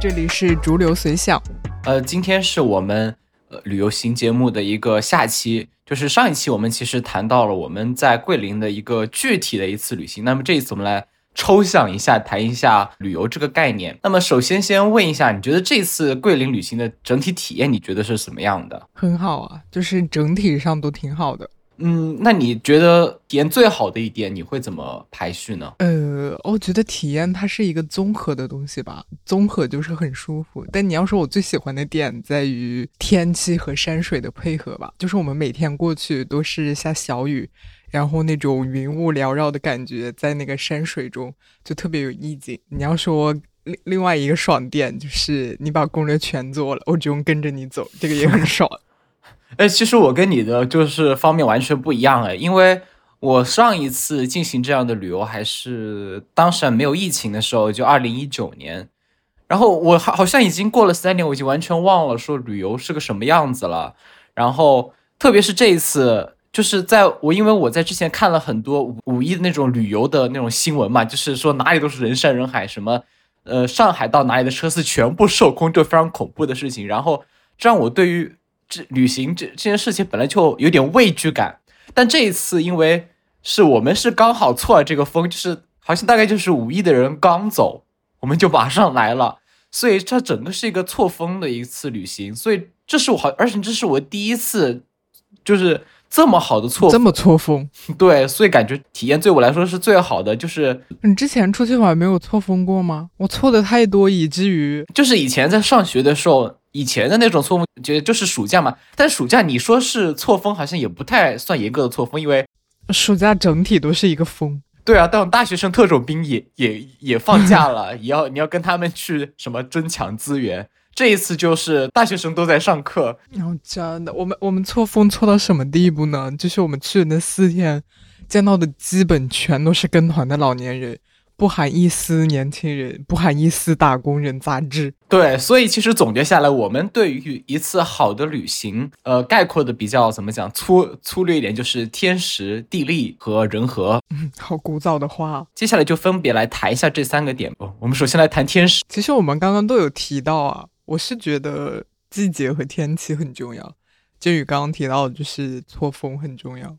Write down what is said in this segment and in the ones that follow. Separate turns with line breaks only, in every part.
这里是逐流随想。
呃，今天是我们呃旅游行节目的一个下期，就是上一期我们其实谈到了我们在桂林的一个具体的一次旅行。那么这一次我们来抽象一下，谈一下旅游这个概念。那么首先先问一下，你觉得这次桂林旅行的整体体验，你觉得是什么样的？
很好啊，就是整体上都挺好的。
嗯，那你觉得体验最好的一点，你会怎么排序呢？
呃，我觉得体验它是一个综合的东西吧，综合就是很舒服。但你要说我最喜欢的点，在于天气和山水的配合吧。就是我们每天过去都是下小雨，然后那种云雾缭绕的感觉，在那个山水中就特别有意境。你要说另另外一个爽点，就是你把攻略全做了，我只用跟着你走，这个也很爽。
哎，其实我跟你的就是方面完全不一样哎，因为我上一次进行这样的旅游还是当时还没有疫情的时候，就二零一九年，然后我好好像已经过了三年，我已经完全忘了说旅游是个什么样子了。然后特别是这一次，就是在我因为我在之前看了很多五一的那种旅游的那种新闻嘛，就是说哪里都是人山人海，什么呃上海到哪里的车次全部售空，就非常恐怖的事情。然后这让我对于这旅行这这件事情本来就有点畏惧感，但这一次因为是我们是刚好错了这个风，就是好像大概就是五一的人刚走，我们就马上来了，所以这整个是一个错峰的一次旅行，所以这是我好，而且这是我第一次就是这么好的错，
这么错峰，
对，所以感觉体验对我来说是最好的。就是
你之前出去玩没有错峰过吗？我错的太多，以至于
就是以前在上学的时候。以前的那种错峰，觉得就是暑假嘛。但暑假你说是错峰，好像也不太算严格的错峰，因为
暑假整体都是一个峰。
对啊，但大学生特种兵也也也放假了，也要 你要跟他们去什么争抢资源。这一次就是大学生都在上课。
然后真的，我们我们错峰错到什么地步呢？就是我们去的那四天，见到的基本全都是跟团的老年人。不含一丝年轻人，不含一丝打工人杂志。
对，所以其实总结下来，我们对于一次好的旅行，呃，概括的比较怎么讲，粗粗略一点，就是天时、地利和人和。
嗯，好古早的话。
接下来就分别来谈一下这三个点吧。我们首先来谈天时。
其实我们刚刚都有提到啊，我是觉得季节和天气很重要。建宇刚刚提到，就是错峰很重要。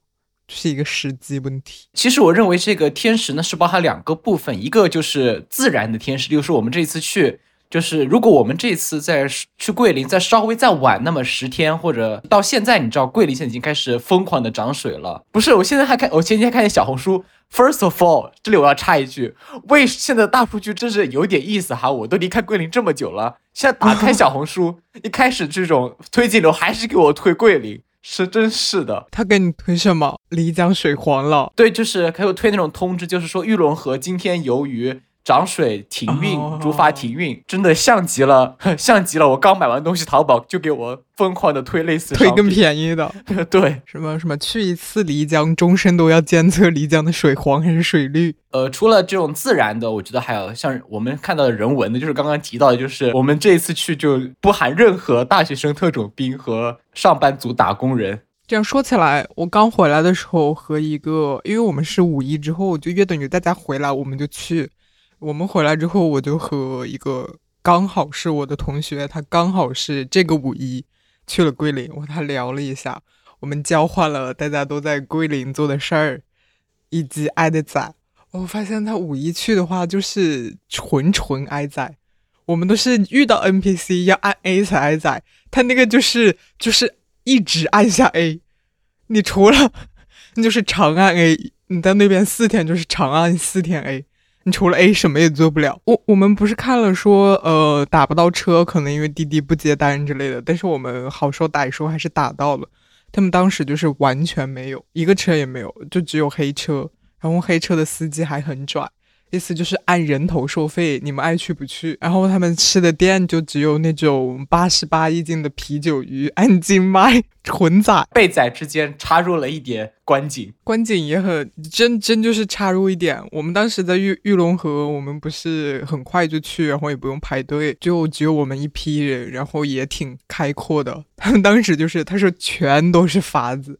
是一个时机问题。
其实我认为这个天时呢是包含两个部分，一个就是自然的天时，例如说我们这次去，就是如果我们这次在去桂林再稍微再晚那么十天，或者到现在，你知道桂林现在已经开始疯狂的涨水了。不是，我现在还看，我前几天看见小红书。First of all，这里我要插一句，为现在大数据真是有点意思哈，我都离开桂林这么久了，现在打开小红书，一开始这种推荐流还是给我推桂林。是，真是的。
他给你推什么？漓江水黄了。
对，就是给我推那种通知，就是说玉龙河今天由于。涨水停运，竹筏停运，真的像极了，像极了。我刚买完东西，淘宝就给我疯狂的推类似
推更便宜的，
对，
什么什么去一次漓江，终身都要监测漓江的水黄还是水绿。
呃，除了这种自然的，我觉得还有像我们看到的人文的，就是刚刚提到的，就是我们这一次去就不含任何大学生、特种兵和上班族打工人。
这样说起来，我刚回来的时候和一个，因为我们是五一之后就约等于大家回来，我们就去。我们回来之后，我就和一个刚好是我的同学，他刚好是这个五一去了桂林，我和他聊了一下，我们交换了大家都在桂林做的事儿，以及挨的宰。我发现他五一去的话，就是纯纯挨宰。我们都是遇到 NPC 要按 A 才挨宰，他那个就是就是一直按下 A，你除了你就是长按 A，你在那边四天就是长按四天 A。你除了 A 什么也做不了。我我们不是看了说，呃，打不到车，可能因为滴滴不接单之类的。但是我们好说歹说还是打到了。他们当时就是完全没有一个车也没有，就只有黑车，然后黑车的司机还很拽。意思就是按人头收费，你们爱去不去。然后他们吃的店就只有那种八十八一斤的啤酒鱼，按斤卖，纯宰。
被宰之间插入了一点观景，
观景也很真，真就是插入一点。我们当时在玉玉龙河，我们不是很快就去，然后也不用排队，就只有我们一批人，然后也挺开阔的。他们当时就是他说全都是筏子，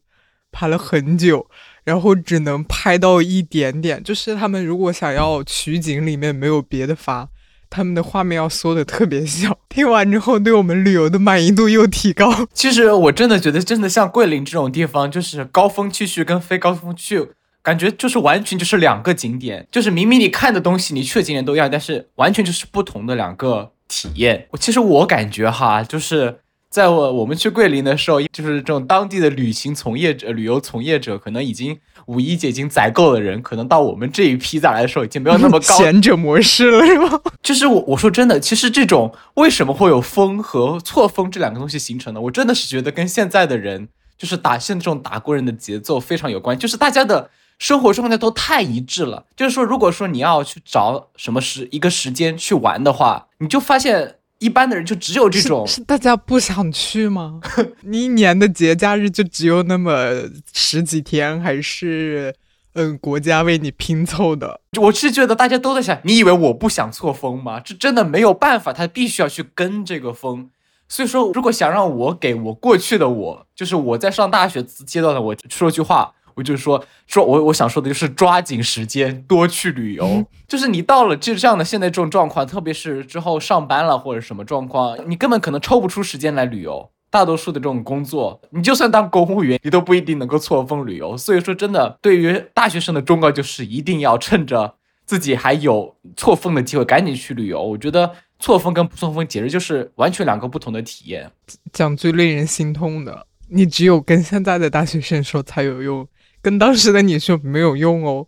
排了很久。然后只能拍到一点点，就是他们如果想要取景，里面没有别的发，他们的画面要缩的特别小。听完之后，对我们旅游的满意度又提高。
其实我真的觉得，真的像桂林这种地方，就是高峰期去跟非高峰去，感觉就是完全就是两个景点，就是明明你看的东西，你去的景点都一样，但是完全就是不同的两个体验。我其实我感觉哈，就是。在我我们去桂林的时候，就是这种当地的旅行从业者、旅游从业者，可能已经五一节已经宰够了人，可能到我们这一批再来的时候，已经没有那么高
贤者模式了，是吗？
就是我我说真的，其实这种为什么会有风和错峰这两个东西形成呢？我真的是觉得跟现在的人，就是打现这种打工人的节奏非常有关，就是大家的生活状态都太一致了。就是说，如果说你要去找什么时一个时间去玩的话，你就发现。一般的人就只有这种，
是大家不想去吗？你一年的节假日就只有那么十几天，还是嗯国家为你拼凑的？
我是觉得大家都在想，你以为我不想错峰吗？这真的没有办法，他必须要去跟这个风。所以说，如果想让我给我过去的我，就是我在上大学阶段的我说句话。我就是说，说我我想说的就是抓紧时间多去旅游。就是你到了就这样的现在这种状况，特别是之后上班了或者什么状况，你根本可能抽不出时间来旅游。大多数的这种工作，你就算当公务员，你都不一定能够错峰旅游。所以说，真的对于大学生的忠告就是一定要趁着自己还有错峰的机会，赶紧去旅游。我觉得错峰跟不错峰简直就是完全两个不同的体验。
讲最令人心痛的，你只有跟现在的大学生说才有用。跟当时的你说没有用哦，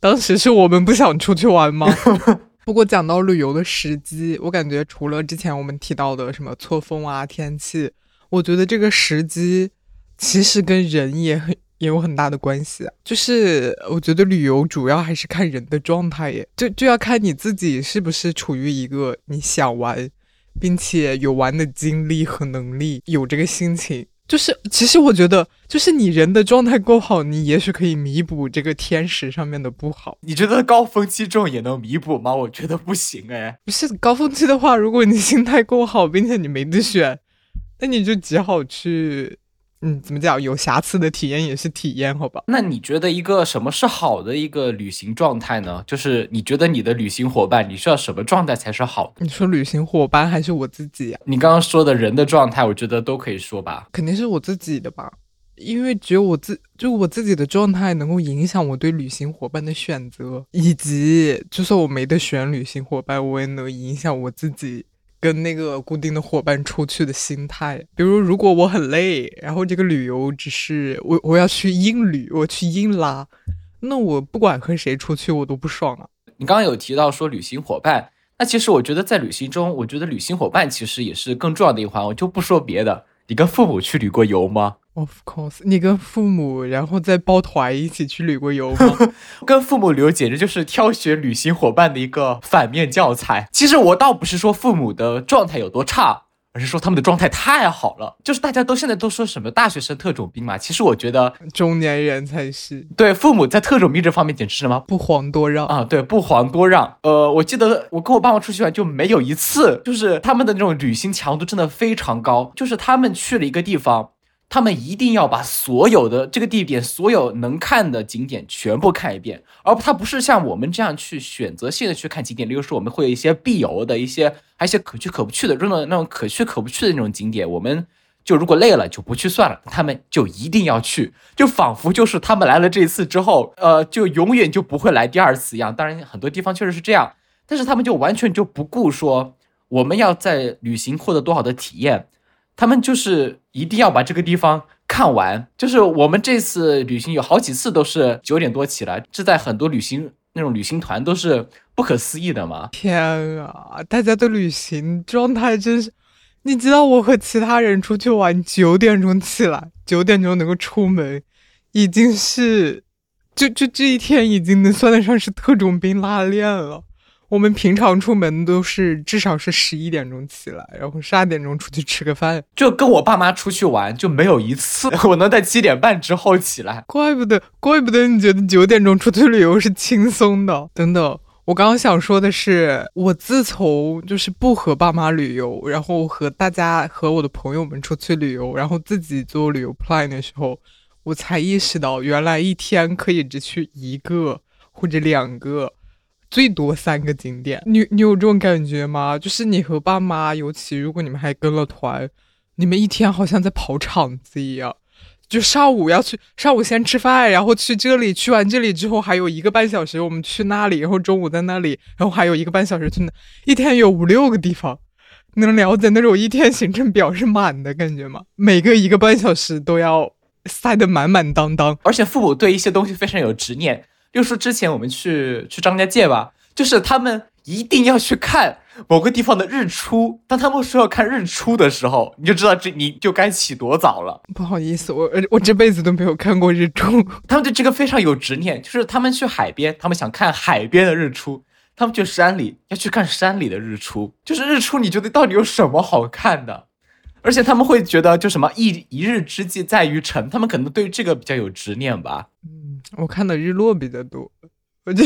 当时是我们不想出去玩吗？不过讲到旅游的时机，我感觉除了之前我们提到的什么错峰啊、天气，我觉得这个时机其实跟人也很也有很大的关系。就是我觉得旅游主要还是看人的状态耶，就就要看你自己是不是处于一个你想玩，并且有玩的精力和能力，有这个心情。就是，其实我觉得，就是你人的状态够好，你也许可以弥补这个天时上面的不好。
你觉得高峰期重也能弥补吗？我觉得不行哎。
不是高峰期的话，如果你心态够好，并且你没得选，那你就只好去。嗯，怎么讲？有瑕疵的体验也是体验，好吧？
那你觉得一个什么是好的一个旅行状态呢？就是你觉得你的旅行伙伴，你需要什么状态才是好的？
你说旅行伙伴还是我自己呀？
你刚刚说的人的状态，我觉得都可以说吧。
肯定是我自己的吧，因为只有我自就我自己的状态能够影响我对旅行伙伴的选择，以及就算我没得选旅行伙伴，我也能影响我自己。跟那个固定的伙伴出去的心态，比如如果我很累，然后这个旅游只是我我要去硬旅，我去硬拉，那我不管和谁出去我都不爽啊。
你刚刚有提到说旅行伙伴，那其实我觉得在旅行中，我觉得旅行伙伴其实也是更重要的一环。我就不说别的，你跟父母去旅过游吗
？Of course，你跟父母，然后再抱团一起去旅过游吗？
跟父母旅游简直就是挑选旅行伙伴的一个反面教材。其实我倒不是说父母的状态有多差，而是说他们的状态太好了。就是大家都现在都说什么大学生特种兵嘛，其实我觉得
中年人才是。
对，父母在特种兵这方面简直是什么
不遑多让
啊！对，不遑多让。呃，我记得我跟我爸妈出去玩就没有一次，就是他们的那种旅行强度真的非常高，就是他们去了一个地方。他们一定要把所有的这个地点、所有能看的景点全部看一遍，而他不是像我们这样去选择性的去看景点。例如说，我们会有一些必游的一些，还有一些可去可不去的，这种那种可去可不去的那种景点，我们就如果累了就不去算了。他们就一定要去，就仿佛就是他们来了这一次之后，呃，就永远就不会来第二次一样。当然，很多地方确实是这样，但是他们就完全就不顾说我们要在旅行获得多好的体验。他们就是一定要把这个地方看完，就是我们这次旅行有好几次都是九点多起来，这在很多旅行那种旅行团都是不可思议的嘛。
天啊，大家的旅行状态真是，你知道我和其他人出去玩九点钟起来，九点钟能够出门，已经是，就就这一天已经能算得上是特种兵拉练了。我们平常出门都是至少是十一点钟起来，然后十二点钟出去吃个饭。
就跟我爸妈出去玩，就没有一次 我能在七点半之后起来。
怪不得，怪不得你觉得九点钟出去旅游是轻松的。等等，我刚刚想说的是，我自从就是不和爸妈旅游，然后和大家和我的朋友们出去旅游，然后自己做旅游 plan 的时候，我才意识到，原来一天可以只去一个或者两个。最多三个景点。你你有这种感觉吗？就是你和爸妈，尤其如果你们还跟了团，你们一天好像在跑场子一样。就上午要去，上午先吃饭，然后去这里，去完这里之后还有一个半小时，我们去那里，然后中午在那里，然后还有一个半小时去那，一天有五六个地方。能了解那种一天行程表是满的感觉吗？每个一个半小时都要塞得满满当当，
而且父母对一些东西非常有执念。就说之前我们去去张家界吧，就是他们一定要去看。某个地方的日出，当他们说要看日出的时候，你就知道这你就该起多早了。
不好意思，我我这辈子都没有看过日出。
他们对这个非常有执念，就是他们去海边，他们想看海边的日出；他们去山里要去看山里的日出。就是日出，你觉得到底有什么好看的？而且他们会觉得，就什么一一日之计在于晨，他们可能对这个比较有执念吧。
我看的日落比较多。我这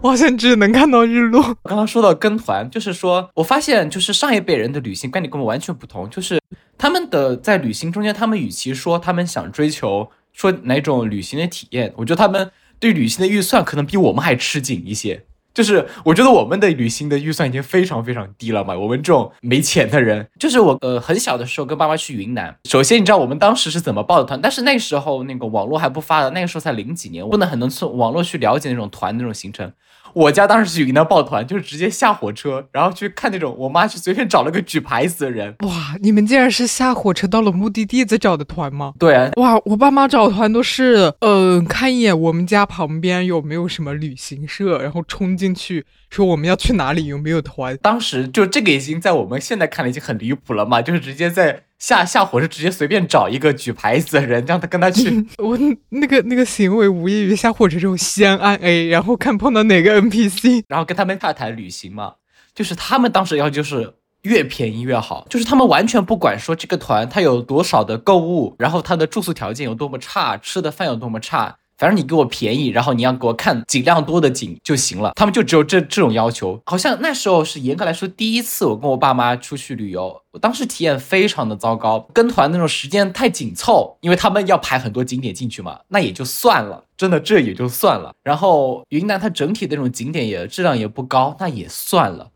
我好像只能看到日落。
刚刚说到跟团，就是说我发现，就是上一辈人的旅行观点跟我们完全不同。就是他们的在旅行中间，他们与其说他们想追求说哪种旅行的体验，我觉得他们对旅行的预算可能比我们还吃紧一些。就是我觉得我们的旅行的预算已经非常非常低了嘛，我们这种没钱的人，就是我呃很小的时候跟爸妈去云南，首先你知道我们当时是怎么报的团，但是那时候那个网络还不发达，那个时候才零几年，不能很能从网络去了解那种团那种行程。我家当时是云南报团，就是直接下火车，然后去看那种我妈去随便找了个举牌子的人。
哇，你们竟然是下火车到了目的地再找的团吗？
对啊。
哇，我爸妈找团都是，嗯，看一眼我们家旁边有没有什么旅行社，然后冲进去说我们要去哪里，有没有团。
当时就这个已经在我们现在看来已经很离谱了嘛，就是直接在。下下火车直接随便找一个举牌子的人，让他跟他去。
我那个那个行为无异于下火车之后先按 A，然后看碰到哪个 NPC，
然后跟他们洽谈旅行嘛。就是他们当时要就是越便宜越好，就是他们完全不管说这个团他有多少的购物，然后他的住宿条件有多么差，吃的饭有多么差。反正你给我便宜，然后你要给我看尽量多的景就行了。他们就只有这这种要求。好像那时候是严格来说第一次我跟我爸妈出去旅游，我当时体验非常的糟糕。跟团那种时间太紧凑，因为他们要排很多景点进去嘛，那也就算了，真的这也就算了。然后云南它整体那种景点也质量也不高，那也算了。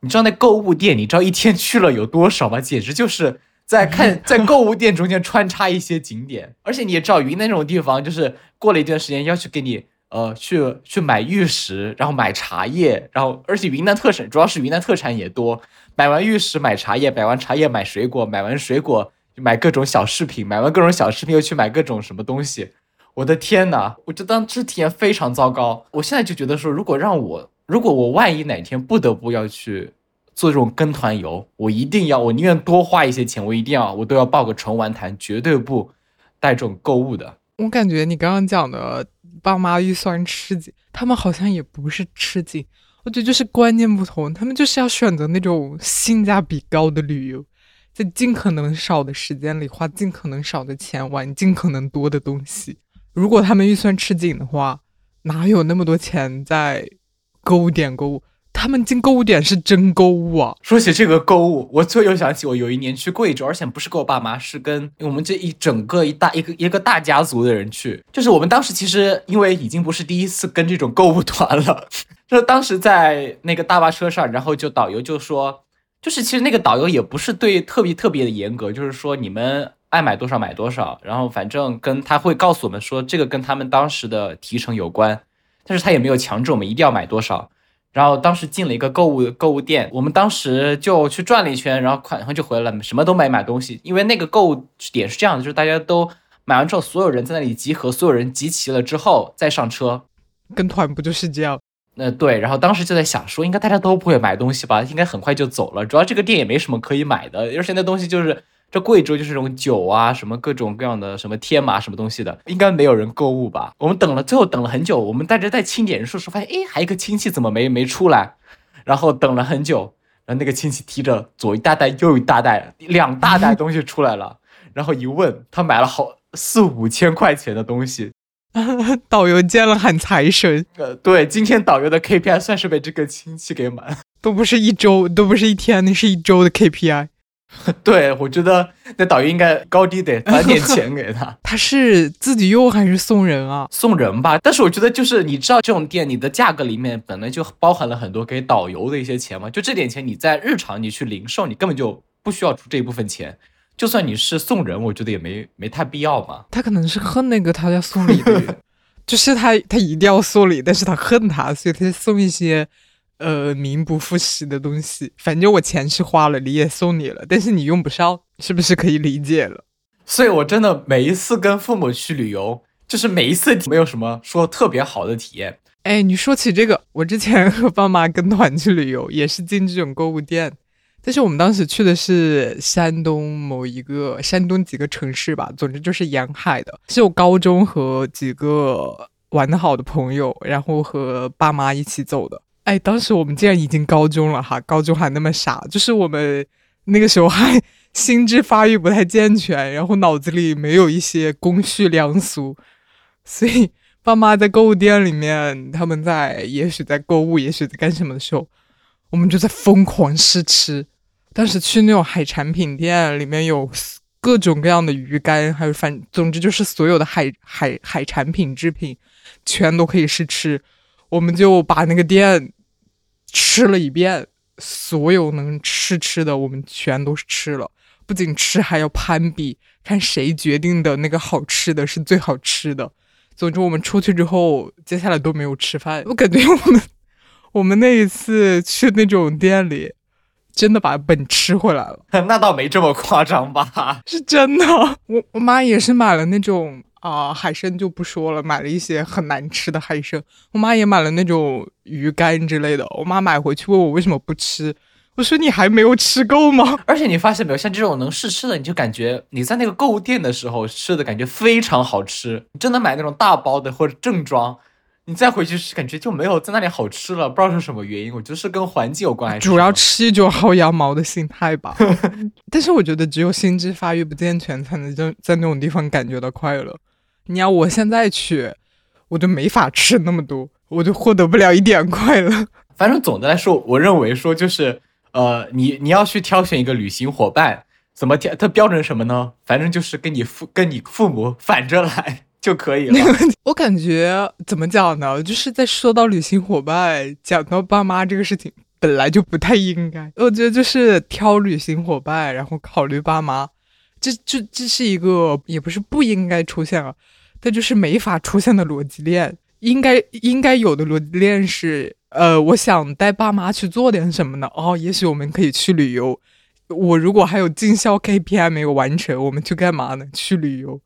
你知道那购物店，你知道一天去了有多少吗？简直就是。在看，在购物店中间穿插一些景点，而且你也知道，云南那种地方，就是过了一段时间要去给你，呃，去去买玉石，然后买茶叶，然后而且云南特产主要是云南特产也多，买完玉石买茶叶，买完茶叶买水果，买完水果买各种小饰品，买完各种小饰品又去买各种什么东西，我的天呐，我就当这体验非常糟糕。我现在就觉得说，如果让我，如果我万一哪天不得不要去。做这种跟团游，我一定要，我宁愿多花一些钱，我一定要，我都要报个纯玩团，绝对不带这种购物的。
我感觉你刚刚讲的爸妈预算吃紧，他们好像也不是吃紧，我觉得就是观念不同，他们就是要选择那种性价比高的旅游，在尽可能少的时间里花尽可能少的钱玩尽可能多的东西。如果他们预算吃紧的话，哪有那么多钱在购物点购物？他们进购物点是真购物啊！
说起这个购物，我就又想起我有一年去贵州，而且不是跟我爸妈，是跟我们这一整个一大一个一个大家族的人去。就是我们当时其实因为已经不是第一次跟这种购物团了，就当时在那个大巴车上，然后就导游就说，就是其实那个导游也不是对特别特别的严格，就是说你们爱买多少买多少，然后反正跟他会告诉我们说这个跟他们当时的提成有关，但是他也没有强制我们一定要买多少。然后当时进了一个购物购物店，我们当时就去转了一圈，然后款后就回来了，什么都没买东西。因为那个购物点是这样的，就是大家都买完之后，所有人在那里集合，所有人集齐了之后再上车。
跟团不就是这样？
那对。然后当时就在想说，应该大家都不会买东西吧？应该很快就走了。主要这个店也没什么可以买的，而且那东西就是。这贵州就是这种酒啊，什么各种各样的什么天麻什么东西的，应该没有人购物吧？我们等了，最后等了很久，我们带着在清点人数时发现，哎，还有一个亲戚怎么没没出来？然后等了很久，然后那个亲戚提着左一大袋右一大袋，两大袋东西出来了，然后一问，他买了好四五千块钱的东西。
导游见了喊财神。
呃，对，今天导游的 KPI 算是被这个亲戚给满，
都不是一周，都不是一天，那是一周的 KPI。
对，我觉得那导游应该高低得返点钱给他。
他是自己用还是送人啊？
送人吧。但是我觉得就是你知道这种店，你的价格里面本来就包含了很多给导游的一些钱嘛。就这点钱，你在日常你去零售，你根本就不需要出这一部分钱。就算你是送人，我觉得也没没太必要嘛。
他可能是恨那个他要送礼的人，就是他他一定要送礼，但是他恨他，所以他送一些。呃，名不副实的东西，反正我钱是花了，礼也送你了，但是你用不上，是不是可以理解了？
所以我真的每一次跟父母去旅游，就是每一次没有什么说特别好的体验。
哎，你说起这个，我之前和爸妈跟团去旅游，也是进这种购物店，但是我们当时去的是山东某一个山东几个城市吧，总之就是沿海的，是我高中和几个玩的好的朋友，然后和爸妈一起走的。哎，当时我们竟然已经高中了哈，高中还那么傻，就是我们那个时候还心智发育不太健全，然后脑子里没有一些公序良俗，所以爸妈在购物店里面，他们在也许在购物，也许在干什么的时候，我们就在疯狂试吃。当时去那种海产品店，里面有各种各样的鱼干，还有反总之就是所有的海海海产品制品，全都可以试吃。我们就把那个店吃了一遍，所有能吃吃的，我们全都是吃了。不仅吃，还要攀比，看谁决定的那个好吃的是最好吃的。总之，我们出去之后，接下来都没有吃饭。我感觉我们 我们那一次去那种店里，真的把本吃回来了。
那倒没这么夸张吧？
是真的。我我妈也是买了那种。啊，海参就不说了，买了一些很难吃的海参。我妈也买了那种鱼干之类的。我妈买回去问我为什么不吃，我说你还没有吃够吗？
而且你发现没有，像这种能试吃的，你就感觉你在那个购物店的时候吃的感觉非常好吃。你真的买那种大包的或者正装，你再回去吃，感觉就没有在那里好吃了。不知道是什么原因，我觉得是跟环境有关系。
主要吃一种薅羊毛的心态吧。但是我觉得只有心智发育不健全，才能在在那种地方感觉到快乐。你要我现在去，我就没法吃那么多，我就获得不了一点快乐。
反正总的来说，我认为说就是，呃，你你要去挑选一个旅行伙伴，怎么挑？它标准什么呢？反正就是跟你父跟你父母 反着来就可以了。
我感觉怎么讲呢？就是在说到旅行伙伴，讲到爸妈这个事情，本来就不太应该。我觉得就是挑旅行伙伴，然后考虑爸妈。这这这是一个也不是不应该出现啊，但就是没法出现的逻辑链。应该应该有的逻辑链是，呃，我想带爸妈去做点什么呢？哦，也许我们可以去旅游。我如果还有进销 KPI 没有完成，我们去干嘛呢？去旅游。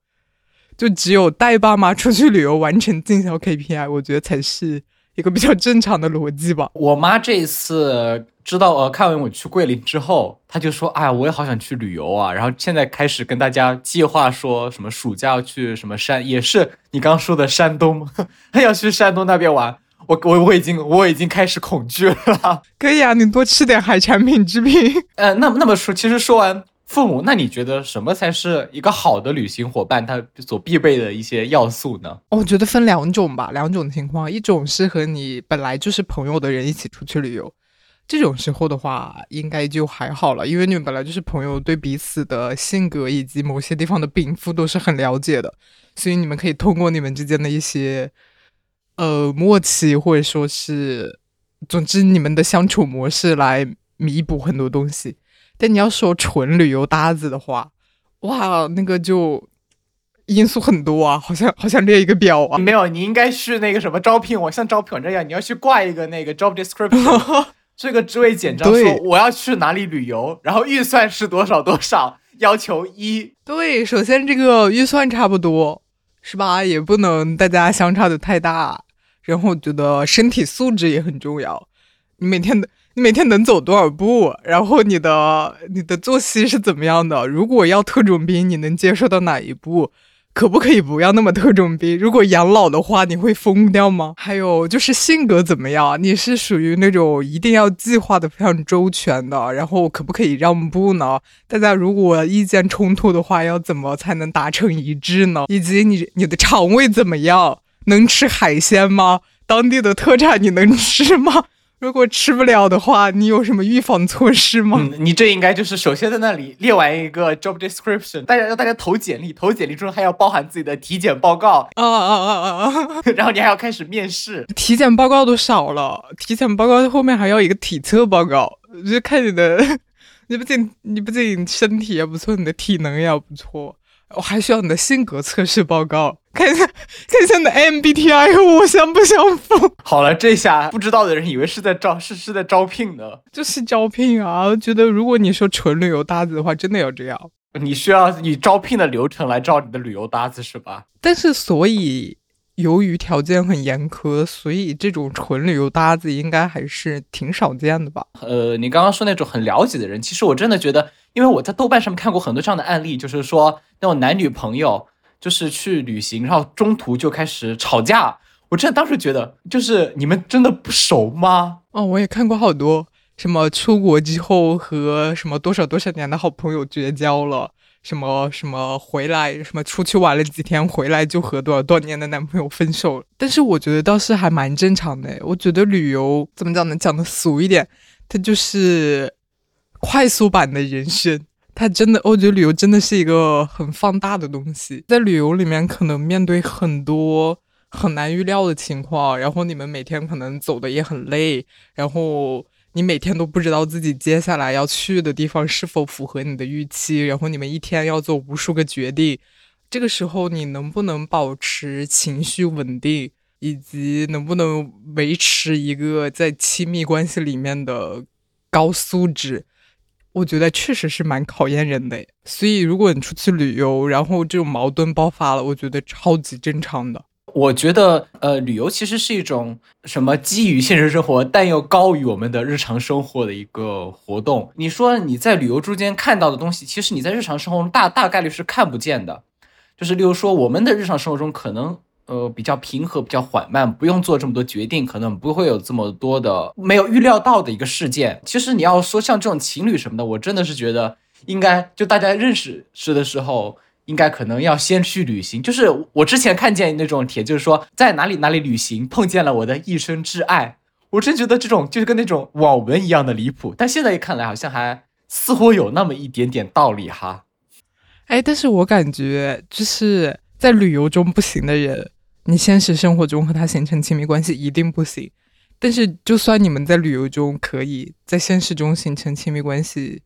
就只有带爸妈出去旅游，完成进销 KPI，我觉得才是一个比较正常的逻辑吧。
我妈这一次。知道呃，看完我去桂林之后，她就说：“哎呀，我也好想去旅游啊！”然后现在开始跟大家计划说什么暑假要去什么山，也是你刚说的山东，她 要去山东那边玩。我我我已经我已经开始恐惧了。
可以啊，你多吃点海产品制品。
呃，那那么说，其实说完父母，那你觉得什么才是一个好的旅行伙伴？他所必备的一些要素呢？
我觉得分两种吧，两种情况，一种是和你本来就是朋友的人一起出去旅游。这种时候的话，应该就还好了，因为你们本来就是朋友，对彼此的性格以及某些地方的禀赋都是很了解的，所以你们可以通过你们之间的一些呃默契，或者说是，总之你们的相处模式来弥补很多东西。但你要说纯旅游搭子的话，哇，那个就因素很多啊，好像好像列一个表啊。
没有，你应该是那个什么招聘网，像招聘网这样，你要去挂一个那个 job description。这个职位简章说我要去哪里旅游，然后预算是多少多少，要求一。
对，首先这个预算差不多，是吧？也不能大家相差的太大。然后我觉得身体素质也很重要，你每天的你每天能走多少步，然后你的你的作息是怎么样的？如果要特种兵，你能接受到哪一步？可不可以不要那么特种兵？如果养老的话，你会疯掉吗？还有就是性格怎么样？你是属于那种一定要计划的非常周全的，然后可不可以让步呢？大家如果意见冲突的话，要怎么才能达成一致呢？以及你你的肠胃怎么样？能吃海鲜吗？当地的特产你能吃吗？如果吃不了的话，你有什么预防措施吗？
嗯，你这应该就是首先在那里列完一个 job description，大家让大家投简历，投简历中还要包含自己的体检报告
啊啊啊啊啊！
然后你还要开始面试，
体检报告都少了，体检报告后面还要一个体测报告，就看你的，你不仅你不仅身体也不错，你的体能也要不错。我还需要你的性格测试报告，看一下看一下你的 MBTI 和我相不相符。
好了，这下不知道的人以为是在招是是在招聘呢，
就是招聘啊！我觉得如果你说纯旅游搭子的话，真的要这样。
你需要以招聘的流程来招你的旅游搭子是吧？
但是所以由于条件很严苛，所以这种纯旅游搭子应该还是挺少见的吧？
呃，你刚刚说那种很了解的人，其实我真的觉得。因为我在豆瓣上面看过很多这样的案例，就是说那种男女朋友就是去旅行，然后中途就开始吵架。我真的当时觉得，就是你们真的不熟吗？
哦，我也看过好多，什么出国之后和什么多少多少年的好朋友绝交了，什么什么回来，什么出去玩了几天回来就和多少多少年的男朋友分手。但是我觉得倒是还蛮正常的。我觉得旅游怎么讲呢？讲的俗一点，它就是。快速版的人生，它真的，我觉得旅游真的是一个很放大的东西。在旅游里面，可能面对很多很难预料的情况，然后你们每天可能走的也很累，然后你每天都不知道自己接下来要去的地方是否符合你的预期，然后你们一天要做无数个决定。这个时候，你能不能保持情绪稳定，以及能不能维持一个在亲密关系里面的高素质？我觉得确实是蛮考验人的，所以如果你出去旅游，然后这种矛盾爆发了，我觉得超级正常的。
我觉得，呃，旅游其实是一种什么基于现实生活，但又高于我们的日常生活的一个活动。你说你在旅游中间看到的东西，其实你在日常生活中大大概率是看不见的。就是例如说，我们的日常生活中可能。呃，比较平和，比较缓慢，不用做这么多决定，可能不会有这么多的没有预料到的一个事件。其实你要说像这种情侣什么的，我真的是觉得应该就大家认识时的时候，应该可能要先去旅行。就是我之前看见那种帖，就是说在哪里哪里旅行碰见了我的一生挚爱，我真觉得这种就是跟那种网文一样的离谱。但现在一看来，好像还似乎有那么一点点道理哈。
哎，但是我感觉就是在旅游中不行的人。你现实生活中和他形成亲密关系一定不行，但是就算你们在旅游中可以在现实中形成亲密关系，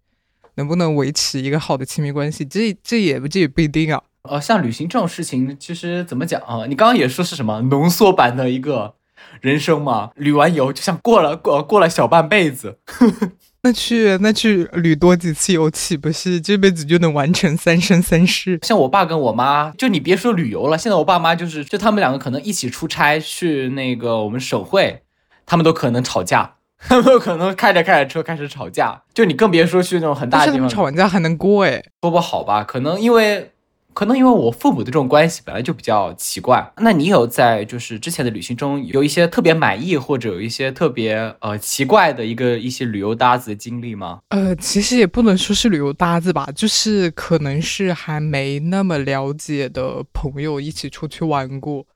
能不能维持一个好的亲密关系，这这也不这也不一定啊。
呃，像旅行这种事情，其实怎么讲啊？你刚刚也说是什么浓缩版的一个人生嘛？旅完游就像过了过过了小半辈子。
那去那去旅多几次游，岂不是这辈子就能完成三生三世？
像我爸跟我妈，就你别说旅游了，现在我爸妈就是，就他们两个可能一起出差去那个我们省会，他们都可能吵架，他们都可能开着开着车开始吵架。就你更别说去那种很大的地方，
吵完架还能过哎，
说不好吧？可能因为。可能因为我父母的这种关系本来就比较奇怪，那你有在就是之前的旅行中有一些特别满意或者有一些特别呃奇怪的一个一些旅游搭子的经历吗？
呃，其实也不能说是旅游搭子吧，就是可能是还没那么了解的朋友一起出去玩过。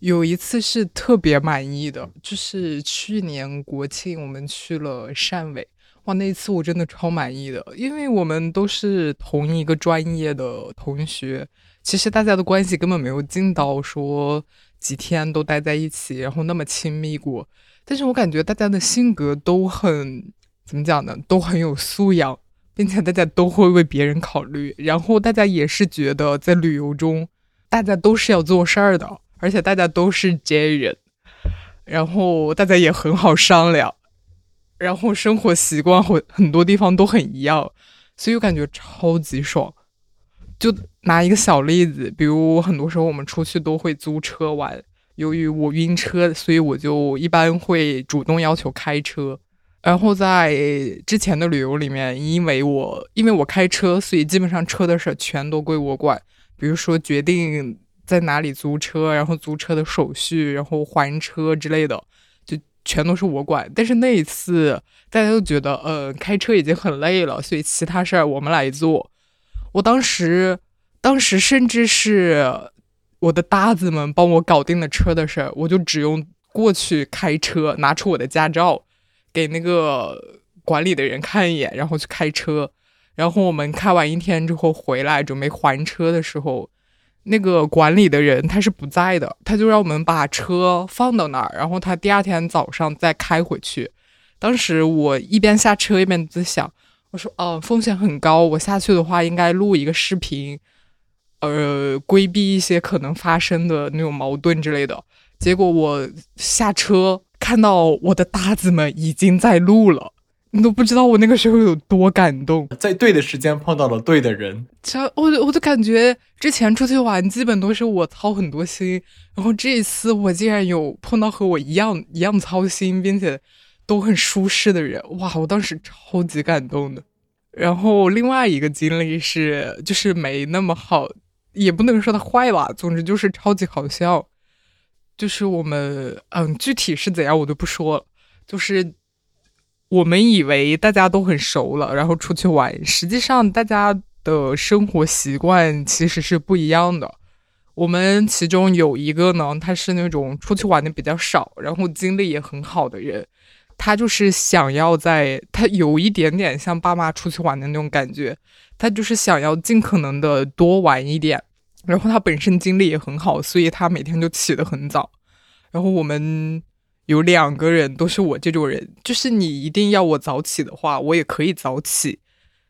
有一次是特别满意的，就是去年国庆我们去了汕尾。哇，那一次我真的超满意的，因为我们都是同一个专业的同学，其实大家的关系根本没有近到说几天都待在一起，然后那么亲密过。但是我感觉大家的性格都很怎么讲呢？都很有素养，并且大家都会为别人考虑，然后大家也是觉得在旅游中，大家都是要做事儿的，而且大家都是 J 人，然后大家也很好商量。然后生活习惯很很多地方都很一样，所以我感觉超级爽。就拿一个小例子，比如很多时候我们出去都会租车玩，由于我晕车，所以我就一般会主动要求开车。然后在之前的旅游里面，因为我因为我开车，所以基本上车的事全都归我管。比如说决定在哪里租车，然后租车的手续，然后还车之类的。全都是我管，但是那一次大家都觉得，呃，开车已经很累了，所以其他事儿我们来做。我当时，当时甚至是我的搭子们帮我搞定了车的事儿，我就只用过去开车，拿出我的驾照给那个管理的人看一眼，然后去开车。然后我们开完一天之后回来，准备还车的时候，那个管理的人他是不在的，他就让我们把车放到那儿，然后他第二天早上再开回去。当时我一边下车一边在想，我说，哦，风险很高，我下去的话应该录一个视频，呃，规避一些可能发生的那种矛盾之类的。结果我下车看到我的搭子们已经在录了。你都不知道我那个时候有多感动，
在对的时间碰到了对的人。
这我我就感觉之前出去玩基本都是我操很多心，然后这一次我竟然有碰到和我一样一样操心，并且都很舒适的人，哇！我当时超级感动的。然后另外一个经历是，就是没那么好，也不能说它坏吧，总之就是超级好笑。就是我们嗯，具体是怎样我就不说了，就是。我们以为大家都很熟了，然后出去玩，实际上大家的生活习惯其实是不一样的。我们其中有一个呢，他是那种出去玩的比较少，然后精力也很好的人，他就是想要在，他有一点点像爸妈出去玩的那种感觉，他就是想要尽可能的多玩一点。然后他本身精力也很好，所以他每天就起得很早。然后我们。有两个人都是我这种人，就是你一定要我早起的话，我也可以早起。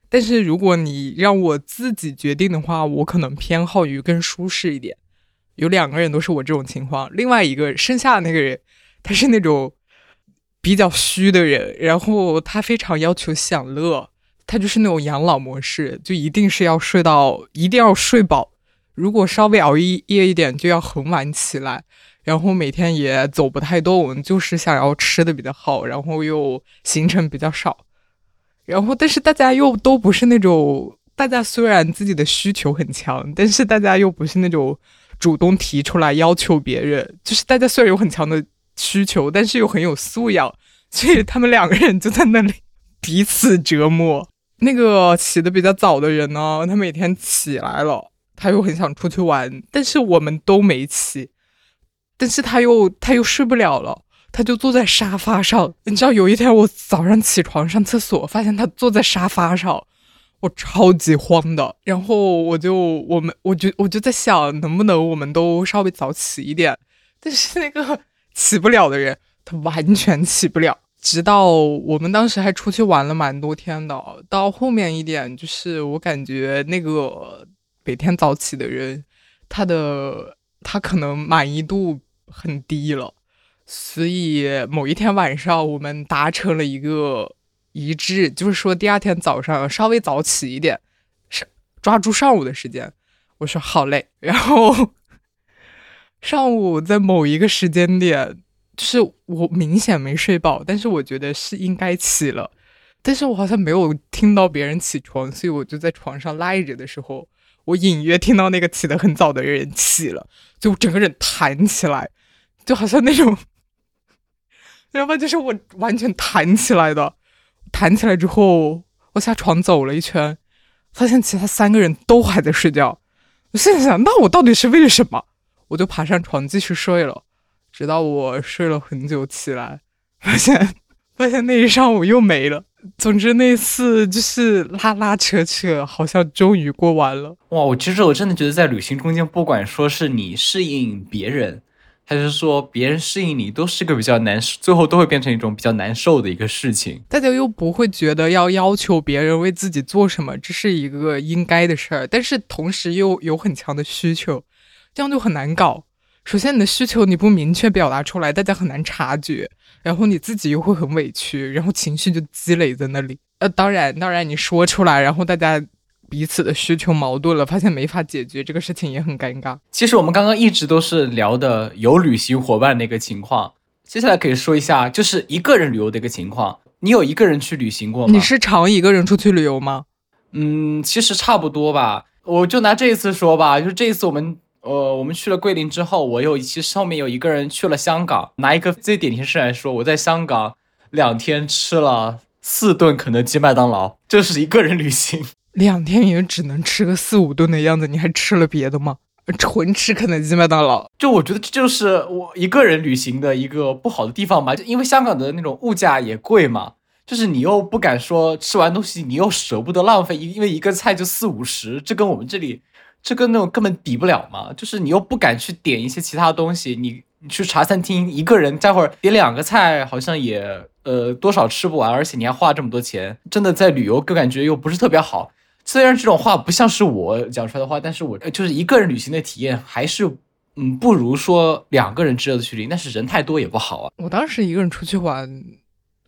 但是如果你让我自己决定的话，我可能偏好于更舒适一点。有两个人都是我这种情况，另外一个剩下的那个人，他是那种比较虚的人，然后他非常要求享乐，他就是那种养老模式，就一定是要睡到，一定要睡饱。如果稍微熬一夜一点，就要很晚起来。然后每天也走不太动，就是想要吃的比较好，然后又行程比较少，然后但是大家又都不是那种，大家虽然自己的需求很强，但是大家又不是那种主动提出来要求别人，就是大家虽然有很强的需求，但是又很有素养，所以他们两个人就在那里彼此折磨。那个起的比较早的人呢，他每天起来了，他又很想出去玩，但是我们都没起。但是他又他又睡不了了，他就坐在沙发上。你知道有一天我早上起床上厕所，发现他坐在沙发上，我超级慌的。然后我就我们我就我就在想，能不能我们都稍微早起一点？但是那个起不了的人，他完全起不了。直到我们当时还出去玩了蛮多天的，到后面一点，就是我感觉那个每天早起的人，他的他可能满意度。很低了，所以某一天晚上，我们达成了一个一致，就是说第二天早上稍微早起一点，是抓住上午的时间。我说好嘞，然后 上午在某一个时间点，就是我明显没睡饱，但是我觉得是应该起了，但是我好像没有听到别人起床，所以我就在床上赖着的时候，我隐约听到那个起得很早的人起了，就整个人弹起来。就好像那种，要不就是我完全弹起来的，弹起来之后，我下床走了一圈，发现其他三个人都还在睡觉。我现在想，那我到底是为了什么？我就爬上床继续睡了，直到我睡了很久起来，发现发现那一上午又没了。总之那次就是拉拉扯扯，好像终于过完了。
哇，我其实我真的觉得在旅行中间，不管说是你适应别人。还是说别人适应你都是个比较难，最后都会变成一种比较难受的一个事情。
大家又不会觉得要要求别人为自己做什么，这是一个应该的事儿，但是同时又有很强的需求，这样就很难搞。首先你的需求你不明确表达出来，大家很难察觉，然后你自己又会很委屈，然后情绪就积累在那里。呃，当然，当然你说出来，然后大家。彼此的需求矛盾了，发现没法解决，这个事情也很尴尬。
其实我们刚刚一直都是聊的有旅行伙伴的一个情况，接下来可以说一下就是一个人旅游的一个情况。你有一个人去旅行过吗？
你是常一个人出去旅游吗？
嗯，其实差不多吧。我就拿这一次说吧，就是这一次我们呃我们去了桂林之后，我有其实后面有一个人去了香港。拿一个最典型事来说，我在香港两天吃了四顿肯德基、麦当劳，这是一个人旅行。
两天也只能吃个四五顿的样子，你还吃了别的吗？纯吃肯德基、麦当劳。
就我觉得这就是我一个人旅行的一个不好的地方吧，就因为香港的那种物价也贵嘛，就是你又不敢说吃完东西你又舍不得浪费，因因为一个菜就四五十，这跟我们这里这跟那种根本比不了嘛。就是你又不敢去点一些其他东西，你你去茶餐厅一个人待会儿点两个菜，好像也呃多少吃不完，而且你还花这么多钱，真的在旅游个感觉又不是特别好。虽然这种话不像是我讲出来的话，但是我就是一个人旅行的体验还是，嗯，不如说两个人之间的距离。但是人太多也不好啊。
我当时一个人出去玩，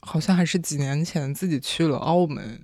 好像还是几年前自己去了澳门，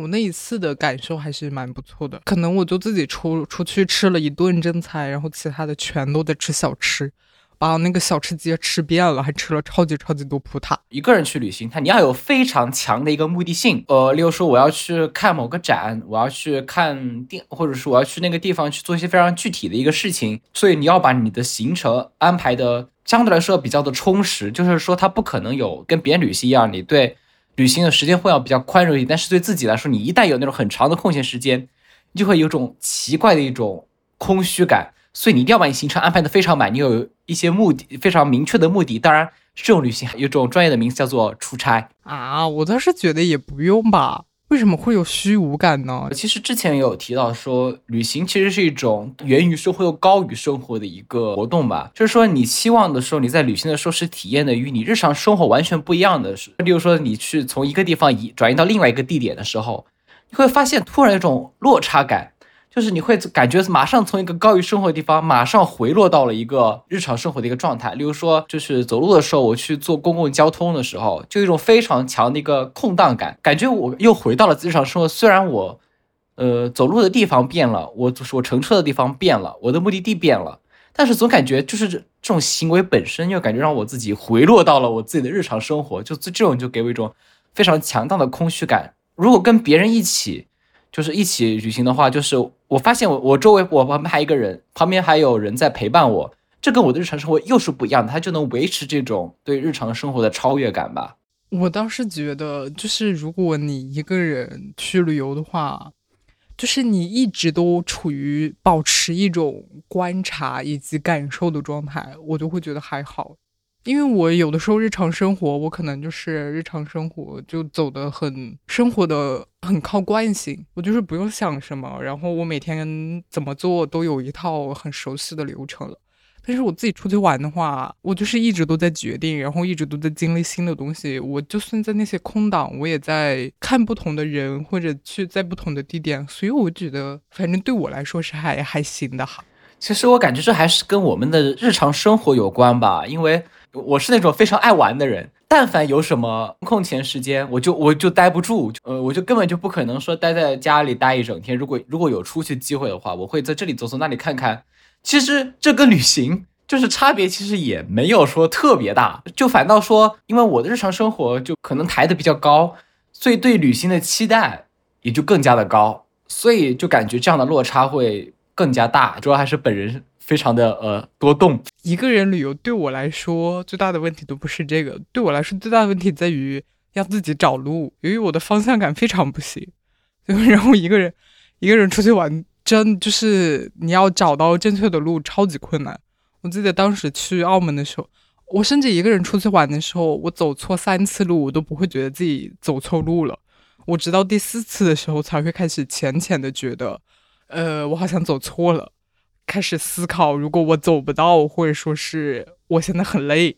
我那一次的感受还是蛮不错的。可能我就自己出出去吃了一顿正餐，然后其他的全都在吃小吃。把那个小吃街吃遍了，还吃了超级超级多葡挞。
一个人去旅行，他你要有非常强的一个目的性。呃，例如说我要去看某个展，我要去看电，或者说我要去那个地方去做一些非常具体的一个事情。所以你要把你的行程安排的相对来说比较的充实，就是说它不可能有跟别人旅行一样，你对旅行的时间会要比较宽容一点。但是对自己来说，你一旦有那种很长的空闲时间，你就会有种奇怪的一种空虚感。所以你一定要把你行程安排的非常满，你有一些目的非常明确的目的。当然，这种旅行有种专业的名字叫做出差
啊。我倒是觉得也不用吧，为什么会有虚无感呢？
其实之前有提到说，旅行其实是一种源于生活又高于生活的一个活动吧。就是说，你期望的时候，你在旅行的时候是体验的与你日常生活完全不一样的。是，例如说，你去从一个地方移转移到另外一个地点的时候，你会发现突然有种落差感。就是你会感觉马上从一个高于生活的地方，马上回落到了一个日常生活的一个状态。例如说，就是走路的时候，我去坐公共交通的时候，就一种非常强的一个空档感，感觉我又回到了日常生活。虽然我，呃，走路的地方变了，我就是我乘车的地方变了，我的目的地变了，但是总感觉就是这种行为本身，又感觉让我自己回落到了我自己的日常生活。就这种就给我一种非常强大的空虚感。如果跟别人一起。就是一起旅行的话，就是我发现我我周围我旁边还一个人，旁边还有人在陪伴我，这跟我的日常生活又是不一样的，它就能维持这种对日常生活的超越感吧。
我倒是觉得，就是如果你一个人去旅游的话，就是你一直都处于保持一种观察以及感受的状态，我就会觉得还好。因为我有的时候日常生活，我可能就是日常生活就走的很生活的很靠惯性，我就是不用想什么，然后我每天怎么做都有一套很熟悉的流程了。但是我自己出去玩的话，我就是一直都在决定，然后一直都在经历新的东西。我就算在那些空档，我也在看不同的人或者去在不同的地点，所以我觉得反正对我来说是还还行的哈。
其实我感觉这还是跟我们的日常生活有关吧，因为。我是那种非常爱玩的人，但凡有什么空闲时间，我就我就待不住，呃，我就根本就不可能说待在家里待一整天。如果如果有出去机会的话，我会在这里走走，那里看看。其实这跟旅行就是差别，其实也没有说特别大，就反倒说，因为我的日常生活就可能抬的比较高，所以对旅行的期待也就更加的高，所以就感觉这样的落差会更加大。主要还是本人。非常的呃多动，
一个人旅游对我来说最大的问题都不是这个，对我来说最大的问题在于要自己找路，由于我的方向感非常不行，然后一个人一个人出去玩，真就是你要找到正确的路超级困难。我记得当时去澳门的时候，我甚至一个人出去玩的时候，我走错三次路，我都不会觉得自己走错路了，我直到第四次的时候才会开始浅浅的觉得，呃，我好像走错了。开始思考，如果我走不到，或者说是我现在很累，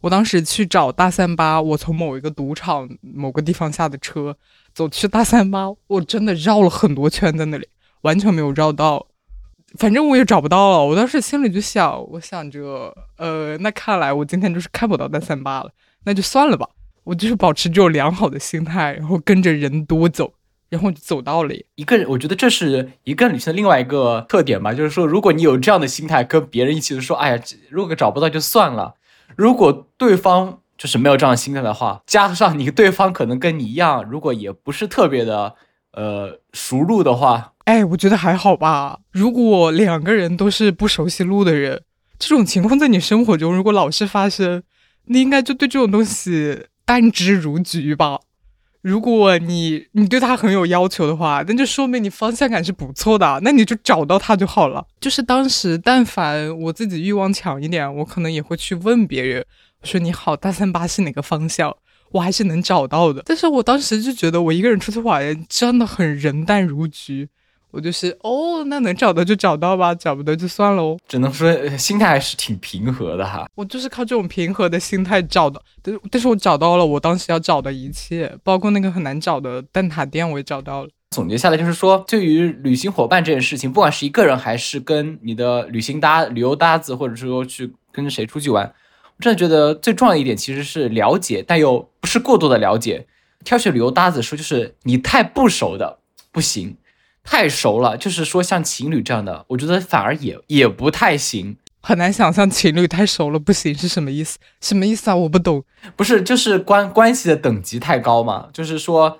我当时去找大三巴，我从某一个赌场某个地方下的车，走去大三巴，我真的绕了很多圈在那里，完全没有绕到，反正我也找不到了。我当时心里就想，我想着，呃，那看来我今天就是看不到大三巴了，那就算了吧。我就是保持这种良好的心态，然后跟着人多走。然后就走到了
一个人，我觉得这是一个旅行的另外一个特点吧，就是说，如果你有这样的心态，跟别人一起说，哎呀，如果找不到就算了。如果对方就是没有这样的心态的话，加上你对方可能跟你一样，如果也不是特别的呃熟路的话，
哎，我觉得还好吧。如果两个人都是不熟悉路的人，这种情况在你生活中如果老是发生，你应该就对这种东西甘之如饴吧。如果你你对他很有要求的话，那就说明你方向感是不错的，那你就找到他就好了。就是当时，但凡我自己欲望强一点，我可能也会去问别人，说你好，大三八是哪个方向？我还是能找到的。但是我当时就觉得我一个人出去玩真的很人淡如菊。我就是哦，那能找到就找到吧，找不到就算喽。
只能说心态还是挺平和的哈。
我就是靠这种平和的心态找的，但但是我找到了我当时要找的一切，包括那个很难找的蛋挞店，我也找到了。
总结下来就是说，对于旅行伙伴这件事情，不管是一个人还是跟你的旅行搭、旅游搭子，或者说去跟谁出去玩，我真的觉得最重要的一点其实是了解，但又不是过多的了解。挑选旅游搭子说，就是你太不熟的不行。太熟了，就是说像情侣这样的，我觉得反而也也不太行。
很难想象情侣太熟了不行是什么意思？什么意思啊？我不懂。
不是，就是关关系的等级太高嘛？就是说。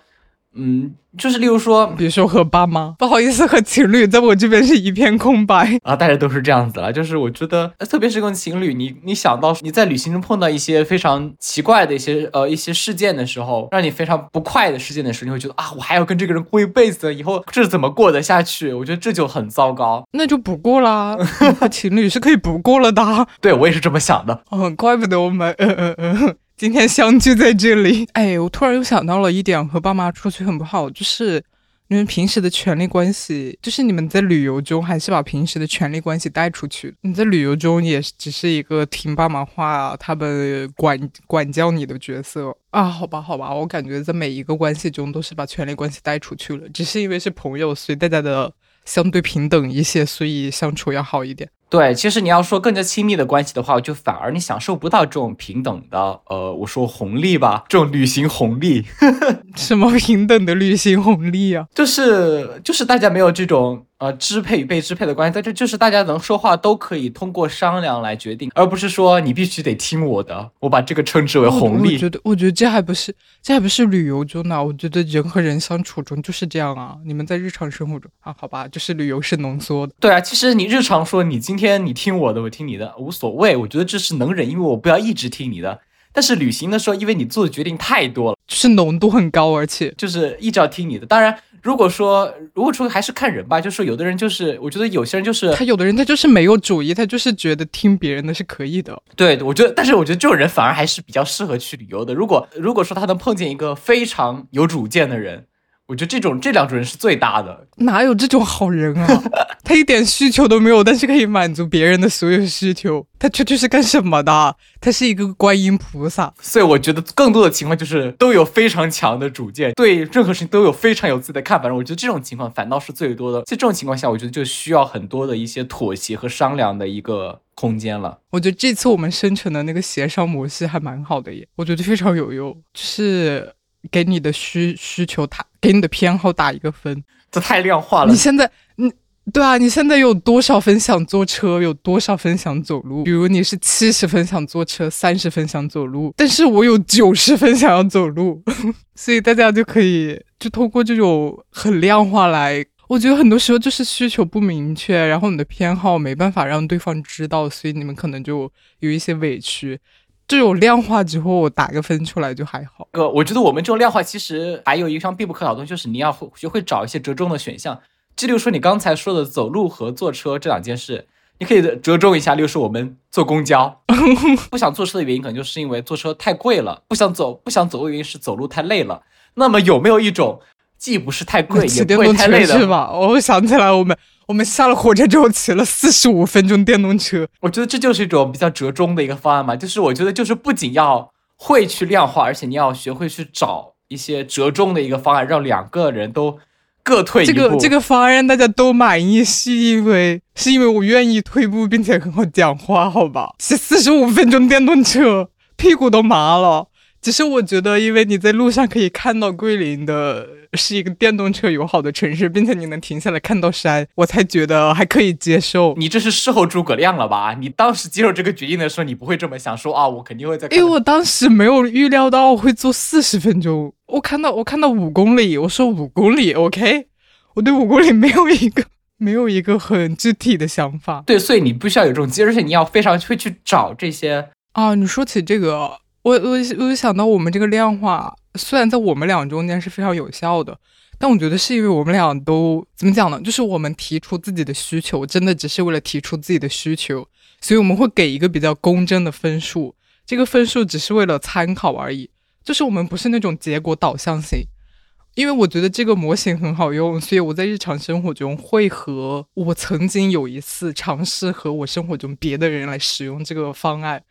嗯，就是例如说，
比如说和爸妈，不好意思，和情侣在我这边是一片空白
啊，大家都是这样子了。就是我觉得，特别是跟情侣，你你想到你在旅行中碰到一些非常奇怪的一些呃一些事件的时候，让你非常不快的事件的时候，你会觉得啊，我还要跟这个人过一辈子，以后这怎么过得下去？我觉得这就很糟糕，
那就不过啦。和情侣是可以不过了的，
对我也是这么想的。
嗯，怪不得我们嗯嗯嗯。今天相聚在这里，哎，我突然又想到了一点，和爸妈出去很不好，就是你们平时的权利关系，就是你们在旅游中还是把平时的权利关系带出去。你在旅游中也只是一个听爸妈话，他们管管教你的角色啊。好吧，好吧，我感觉在每一个关系中都是把权力关系带出去了，只是因为是朋友，所以大家的相对平等一些，所以相处要好一点。
对，其实你要说更加亲密的关系的话，就反而你享受不到这种平等的，呃，我说红利吧，这种旅行红利，
什么平等的旅行红利啊？
就是就是大家没有这种。呃，支配与被支配的关系，在这就是大家能说话都可以通过商量来决定，而不是说你必须得听我的。我把这个称之为红利。
我觉得，我觉得这还不是，这还不是旅游中呢。我觉得人和人相处中就是这样啊。你们在日常生活中啊，好吧，就是旅游是浓缩的。
对啊，其实你日常说你今天你听我的，我听你的，无所谓。我觉得这是能忍，因为我不要一直听你的。但是旅行的时候，因为你做的决定太多了，
就是浓度很高，而且
就是一直要听你的。当然。如果说，如果说还是看人吧，就是有的人就是，我觉得有些人就是
他，有的人他就是没有主意，他就是觉得听别人的是可以的。
对，我觉得，但是我觉得这种人反而还是比较适合去旅游的。如果如果说他能碰见一个非常有主见的人。我觉得这种这两种人是最大的，
哪有这种好人啊？他一点需求都没有，但是可以满足别人的所有需求。他确确是干什么的？他是一个观音菩萨。
所以我觉得更多的情况就是都有非常强的主见，对任何事情都有非常有自己的看法。我觉得这种情况反倒是最多的。在这种情况下，我觉得就需要很多的一些妥协和商量的一个空间了。
我觉得这次我们生成的那个协商模式还蛮好的耶，我觉得非常有用，就是给你的需需求打。给你的偏好打一个分，
这太量化了。
你现在，你对啊，你现在有多少分想坐车，有多少分想走路？比如你是七十分想坐车，三十分想走路，但是我有九十分想要走路，所以大家就可以就通过这种很量化来。我觉得很多时候就是需求不明确，然后你的偏好没办法让对方知道，所以你们可能就有一些委屈。这种量化之后，我打个分出来就还好。
哥，我觉得我们这种量化其实还有一项必不可少的东西，就是你要学会找一些折中的选项。就例如说你刚才说的走路和坐车这两件事，你可以折中一下。例如说我们坐公交，不想坐车的原因可能就是因为坐车太贵了；不想走不想走的原因是走路太累了。那么有没有一种既不是太贵也不会太累的？
是吧？我想起来我们。我们下了火车之后骑了四十五分钟电动车，
我觉得这就是一种比较折中的一个方案嘛。就是我觉得就是不仅要会去量化，而且你要学会去找一些折中的一个方案，让两个人都各退一
步。这个这个方案让大家都满意，是因为是因为我愿意退步，并且很好讲话，好吧？骑四十五分钟电动车，屁股都麻了。只是我觉得，因为你在路上可以看到桂林的是一个电动车友好的城市，并且你能停下来看到山，我才觉得还可以接受。
你这是事后诸葛亮了吧？你当时接受这个决定的时候，你不会这么想，说啊，我肯定会在。
因为我当时没有预料到我会坐四十分钟，我看到我看到五公里，我说五公里，OK，我对五公里没有一个 没有一个很具体的想法。
对，所以你不需要有这种，而且你要非常会去找这些
啊。你说起这个。我我我就想到我们这个量化，虽然在我们俩中间是非常有效的，但我觉得是因为我们俩都怎么讲呢？就是我们提出自己的需求，真的只是为了提出自己的需求，所以我们会给一个比较公正的分数。这个分数只是为了参考而已，就是我们不是那种结果导向型。因为我觉得这个模型很好用，所以我在日常生活中会和我曾经有一次尝试和我生活中别的人来使用这个方案。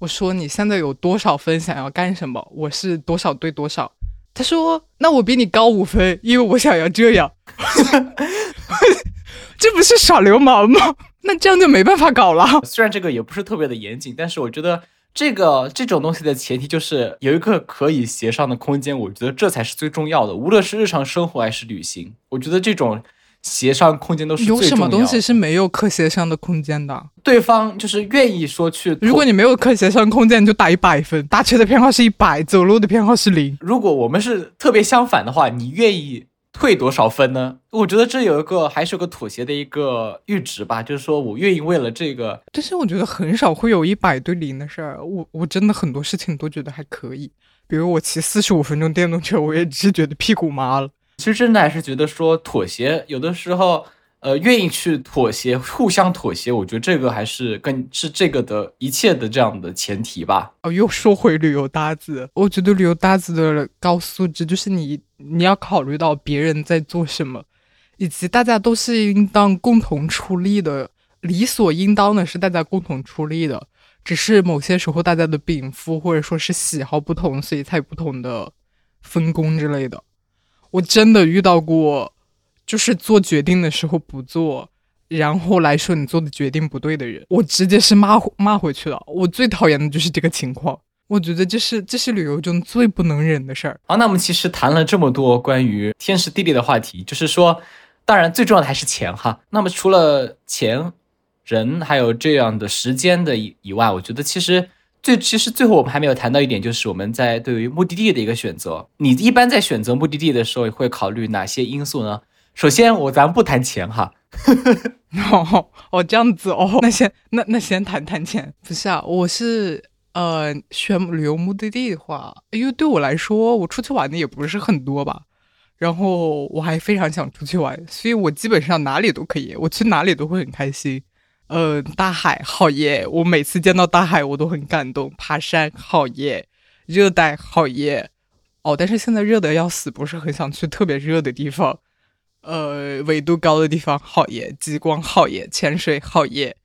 我说你现在有多少分，想要干什么？我是多少对多少？他说那我比你高五分，因为我想要这样。这不是耍流氓吗？那这样就没办法搞了。
虽然这个也不是特别的严谨，但是我觉得这个这种东西的前提就是有一个可以协商的空间。我觉得这才是最重要的，无论是日常生活还是旅行，我觉得这种。协商空间都是
有什么东西是没有可协商的空间的？
对方就是愿意说去。
如果你没有可协商空间，你就打一百分。打车的偏好是一百，走路的偏好是零。
如果我们是特别相反的话，你愿意退多少分呢？我觉得这有一个还是有个妥协的一个阈值吧，就是说我愿意为了这个。
但是我觉得很少会有一百对零的事儿。我我真的很多事情都觉得还可以，比如我骑四十五分钟电动车，我也只是觉得屁股麻了。
其实真的还是觉得说妥协，有的时候，呃，愿意去妥协，互相妥协，我觉得这个还是跟是这个的一切的这样的前提吧。
哦，又说回旅游搭子，我觉得旅游搭子的高素质就是你你要考虑到别人在做什么，以及大家都是应当共同出力的，理所应当的是大家共同出力的，只是某些时候大家的禀赋或者说是喜好不同，所以才有不同的分工之类的。我真的遇到过，就是做决定的时候不做，然后来说你做的决定不对的人，我直接是骂骂回去了。我最讨厌的就是这个情况，我觉得这是这是旅游中最不能忍的事儿。
好，那我们其实谈了这么多关于天时地利的话题，就是说，当然最重要的还是钱哈。那么除了钱、人还有这样的时间的以以外，我觉得其实。最其实最后我们还没有谈到一点，就是我们在对于目的地的一个选择。你一般在选择目的地的时候会考虑哪些因素呢？首先，我咱不谈钱哈。
哦哦，这样子哦，那先那那先谈谈钱。不是啊，我是呃选旅游目的地的话，因为对我来说，我出去玩的也不是很多吧。然后我还非常想出去玩，所以我基本上哪里都可以，我去哪里都会很开心。呃，大海好耶！我每次见到大海，我都很感动。爬山好耶，热带好耶。哦，但是现在热的要死，不是很想去特别热的地方。呃，纬度高的地方好耶，极光好耶，潜水好耶，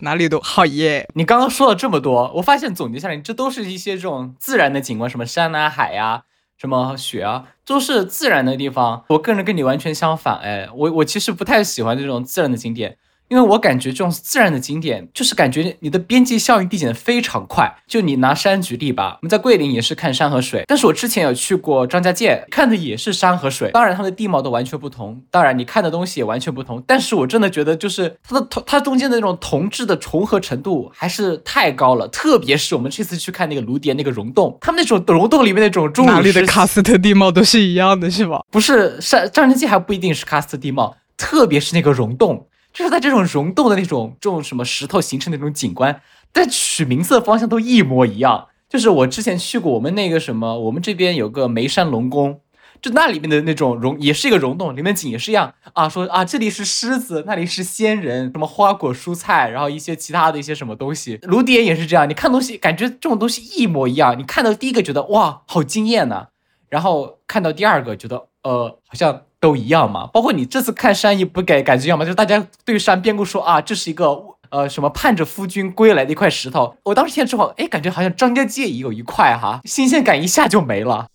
哪里都好耶。
你刚刚说了这么多，我发现总结下来，这都是一些这种自然的景观，什么山啊、海呀、什么雪啊，都是自然的地方。我个人跟你完全相反，哎，我我其实不太喜欢这种自然的景点。因为我感觉这种自然的景点，就是感觉你的边际效应递减的非常快。就你拿山举例吧，我们在桂林也是看山和水，但是我之前有去过张家界，看的也是山和水，当然它的地貌都完全不同，当然你看的东西也完全不同。但是我真的觉得，就是它的同它中间的那种同质的重合程度还是太高了。特别是我们这次去看那个芦蝶那个溶洞，他们那种溶洞里面那种中
哪里的喀斯特地貌都是一样的，是吧？
不是山张家界还不一定是喀斯特地貌，特别是那个溶洞。就是在这种溶洞的那种这种什么石头形成的那种景观，但取名字的方向都一模一样。就是我之前去过我们那个什么，我们这边有个眉山龙宫，就那里面的那种溶也是一个溶洞，里面景也是一样啊。说啊这里是狮子，那里是仙人，什么花果蔬菜，然后一些其他的一些什么东西。芦蝶也是这样，你看东西感觉这种东西一模一样。你看到第一个觉得哇好惊艳呐，然后看到第二个觉得呃好像。都一样嘛，包括你这次看山也不给感觉一样吗？就是大家对山编故说啊，这是一个呃什么盼着夫君归来的一块石头。我当时听之后，哎，感觉好像张家界也有一块哈，新鲜感一下就没了。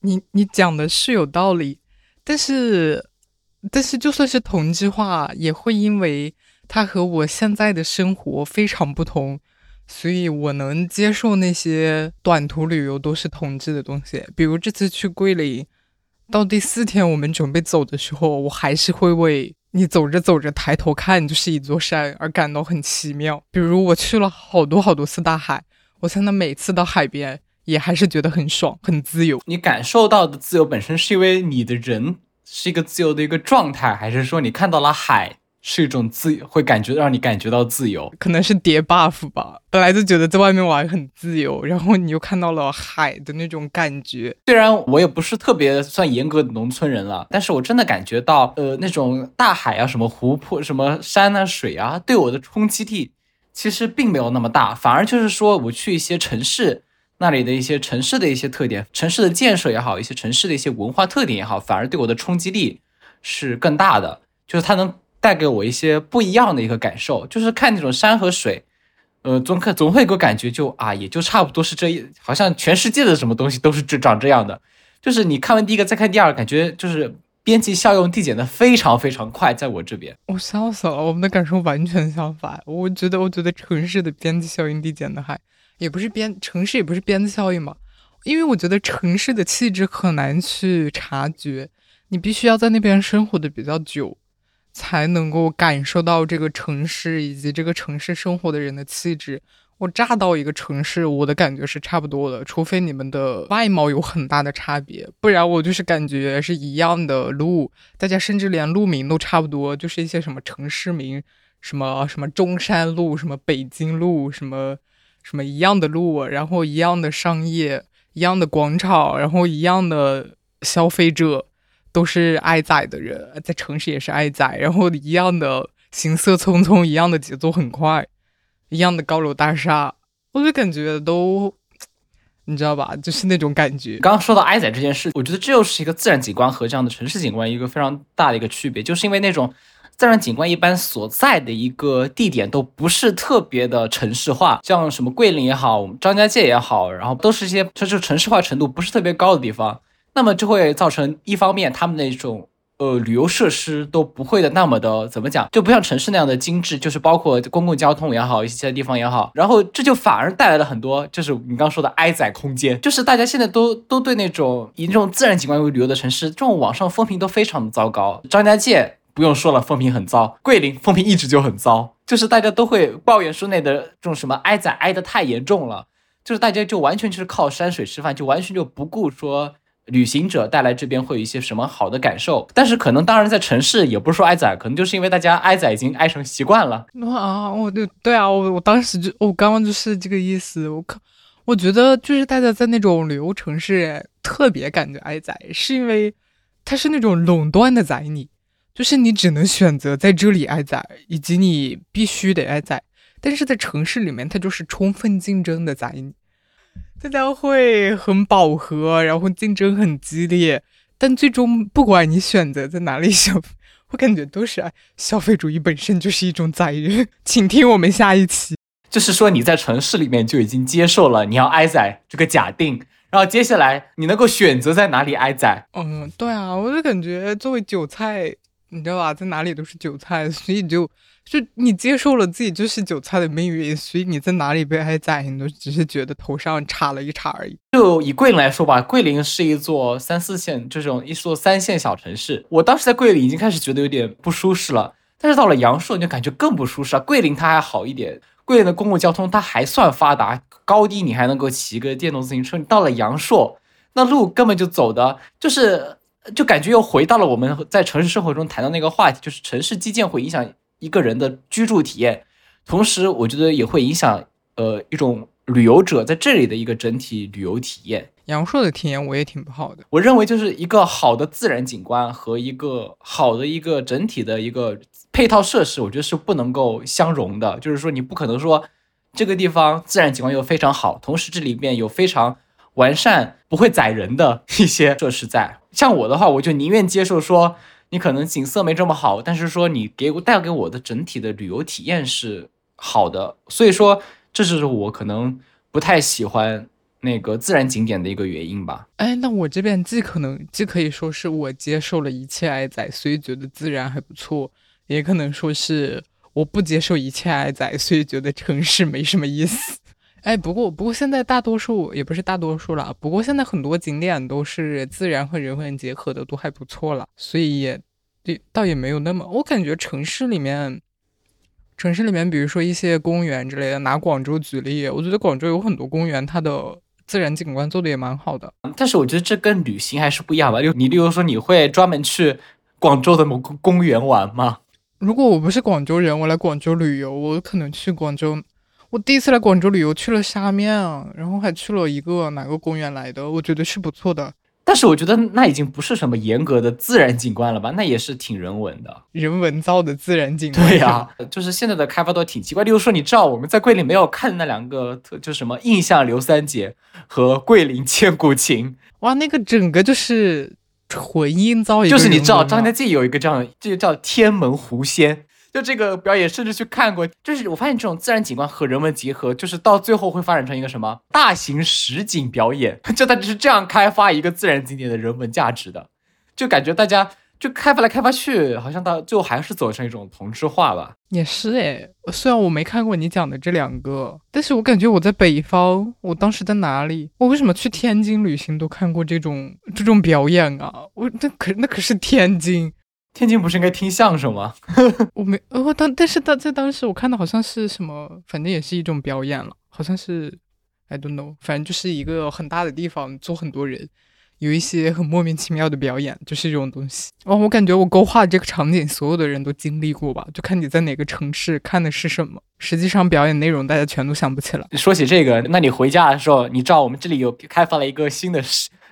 你你讲的是有道理，但是但是就算是同质化，也会因为它和我现在的生活非常不同，所以我能接受那些短途旅游都是同质的东西，比如这次去桂林。到第四天，我们准备走的时候，我还是会为你走着走着抬头看就是一座山而感到很奇妙。比如我去了好多好多次大海，我才能每次到海边也还是觉得很爽、很自由。
你感受到的自由本身是因为你的人是一个自由的一个状态，还是说你看到了海是一种自，会感觉让你感觉到自由，
可能是叠 buff 吧。本来就觉得在外面玩很自由，然后你又看到了海的那种感觉。
虽然我也不是特别算严格的农村人了，但是我真的感觉到，呃，那种大海啊、什么湖泊、什么山啊、水啊，对我的冲击力其实并没有那么大，反而就是说我去一些城市那里的一些城市的一些特点，城市的建设也好，一些城市的一些文化特点也好，反而对我的冲击力是更大的，就是它能。带给我一些不一样的一个感受，就是看那种山和水，呃，总看总会给我感觉就啊，也就差不多是这一，好像全世界的什么东西都是这长这样的。就是你看完第一个再看第二，感觉就是边际效用递减的非常非常快，在我这边，
我笑死了。我们的感受完全相反。我觉得，我觉得城市的边际效应递减的还也不是边城市也不是边际效应嘛，因为我觉得城市的气质很难去察觉，你必须要在那边生活的比较久。才能够感受到这个城市以及这个城市生活的人的气质。我乍到一个城市，我的感觉是差不多的，除非你们的外貌有很大的差别，不然我就是感觉是一样的路。大家甚至连路名都差不多，就是一些什么城市名，什么什么中山路，什么北京路，什么什么一样的路，然后一样的商业，一样的广场，然后一样的消费者。都是挨宰的人，在城市也是挨宰，然后一样的行色匆匆，一样的节奏很快，一样的高楼大厦，我就感觉都，你知道吧？就是那种感觉。
刚刚说到挨宰这件事，我觉得这又是一个自然景观和这样的城市景观一个非常大的一个区别，就是因为那种自然景观一般所在的一个地点都不是特别的城市化，像什么桂林也好，张家界也好，然后都是一些就是城市化程度不是特别高的地方。那么就会造成一方面，他们那种呃旅游设施都不会的那么的怎么讲，就不像城市那样的精致，就是包括公共交通也好，一些其他地方也好，然后这就反而带来了很多，就是你刚刚说的挨宰空间，就是大家现在都都对那种以那种自然景观为旅游的城市，这种网上风评都非常的糟糕。张家界不用说了，风评很糟；桂林风评一直就很糟，就是大家都会抱怨说那的这种什么挨宰挨得太严重了，就是大家就完全就是靠山水吃饭，就完全就不顾说。旅行者带来这边会有一些什么好的感受？但是可能当然在城市也不是说挨宰，可能就是因为大家挨宰已经挨成习惯了。
啊，我对对啊，我我当时就我刚刚就是这个意思。我靠，我觉得就是大家在那种旅游城市特别感觉挨宰，是因为它是那种垄断的宰你，就是你只能选择在这里挨宰，以及你必须得挨宰。但是在城市里面，它就是充分竞争的宰你。大家会很饱和，然后竞争很激烈，但最终不管你选择在哪里消费，我感觉都是消费主义本身就是一种宰人。请听我们下一期，
就是说你在城市里面就已经接受了你要挨宰这个假定，然后接下来你能够选择在哪里挨宰。
嗯，对啊，我就感觉作为韭菜，你知道吧，在哪里都是韭菜，所以就。就你接受了自己就是韭菜的命运，所以你在哪里被爱宰，你都只是觉得头上插了一茬而已。
就以桂林来说吧，桂林是一座三四线这种一座三线小城市。我当时在桂林已经开始觉得有点不舒适了，但是到了阳朔你就感觉更不舒适了。桂林它还好一点，桂林的公共交通它还算发达，高低你还能够骑个电动自行车。你到了阳朔，那路根本就走的，就是就感觉又回到了我们在城市生活中谈到那个话题，就是城市基建会影响。一个人的居住体验，同时我觉得也会影响呃一种旅游者在这里的一个整体旅游体验。
阳朔的体验我也挺不好的，
我认为就是一个好的自然景观和一个好的一个整体的一个配套设施，我觉得是不能够相容的。就是说你不可能说这个地方自然景观又非常好，同时这里面有非常完善不会宰人的一些设施在。像我的话，我就宁愿接受说。你可能景色没这么好，但是说你给我带给我的整体的旅游体验是好的，所以说这就是我可能不太喜欢那个自然景点的一个原因吧。
哎，那我这边既可能既可以说是我接受了一切挨宰，所以觉得自然还不错，也可能说是我不接受一切挨宰，所以觉得城市没什么意思。哎，不过不过现在大多数也不是大多数了，不过现在很多景点都是自然和人文结合的，都还不错了，所以也倒也没有那么。我感觉城市里面，城市里面，比如说一些公园之类的，拿广州举例，我觉得广州有很多公园，它的自然景观做的也蛮好的。
但是我觉得这跟旅行还是不一样吧。就你例如说，你会专门去广州的某个公园玩吗？
如果我不是广州人，我来广州旅游，我可能去广州。我第一次来广州旅游，去了沙面啊，然后还去了一个哪个公园来的，我觉得是不错的。
但是我觉得那已经不是什么严格的自然景观了吧？那也是挺人文的，
人文造的自然景观。
对呀，就是现在的开发都挺奇怪。例如说，你知道我们在桂林没有看那两个，就什么印象刘三姐和桂林千古情。
哇，那个整个就是纯阴造，
就是你知道张家界有一个这样，这个叫天门狐仙。就这个表演，甚至去看过，就是我发现这种自然景观和人文结合，就是到最后会发展成一个什么大型实景表演，就它只是这样开发一个自然景点的人文价值的，就感觉大家就开发来开发去，好像到最后还是走成一种同质化吧。
也是诶，虽然我没看过你讲的这两个，但是我感觉我在北方，我当时在哪里？我为什么去天津旅行都看过这种这种表演啊？我那可那可是天津。
天津不是应该听相声吗？
我没，呃，当但是当在当时我看到好像是什么，反正也是一种表演了，好像是，I don't know，反正就是一个很大的地方，坐很多人，有一些很莫名其妙的表演，就是这种东西。哦，我感觉我勾画这个场景，所有的人都经历过吧？就看你在哪个城市看的是什么，实际上表演内容大家全都想不起来。
说起这个，那你回家的时候，你知道我们这里有开发了一个新的。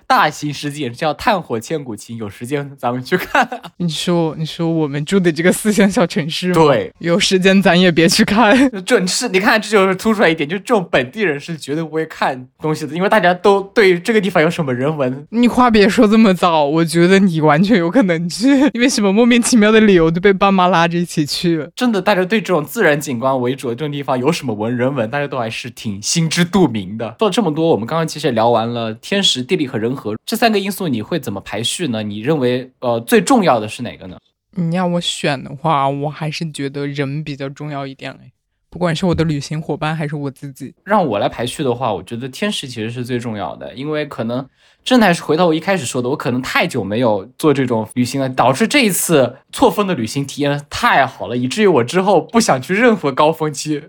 大型实景叫《炭火千古情》，有时间咱们去看。
你说，你说我们住的这个四线小城市，
对，
有时间咱也别去看。
准是，你看这就是突出来一点，就这种本地人是绝对不会看东西的，因为大家都对这个地方有什么人文。
你话别说这么早，我觉得你完全有可能去，因为什么莫名其妙的理由都被爸妈拉着一起去。
真的，大家对这种自然景观为主的这种地方有什么文人文，大家都还是挺心知肚明的。说了这么多，我们刚刚其实也聊完了天时地利和人。和这三个因素你会怎么排序呢？你认为呃最重要的是哪个呢？
你要我选的话，我还是觉得人比较重要一点哎，不管是我的旅行伙伴还是我自己。
让我来排序的话，我觉得天使其实是最重要的，因为可能真的还是回到我一开始说的，我可能太久没有做这种旅行了，导致这一次错峰的旅行体验太好了，以至于我之后不想去任何高峰期。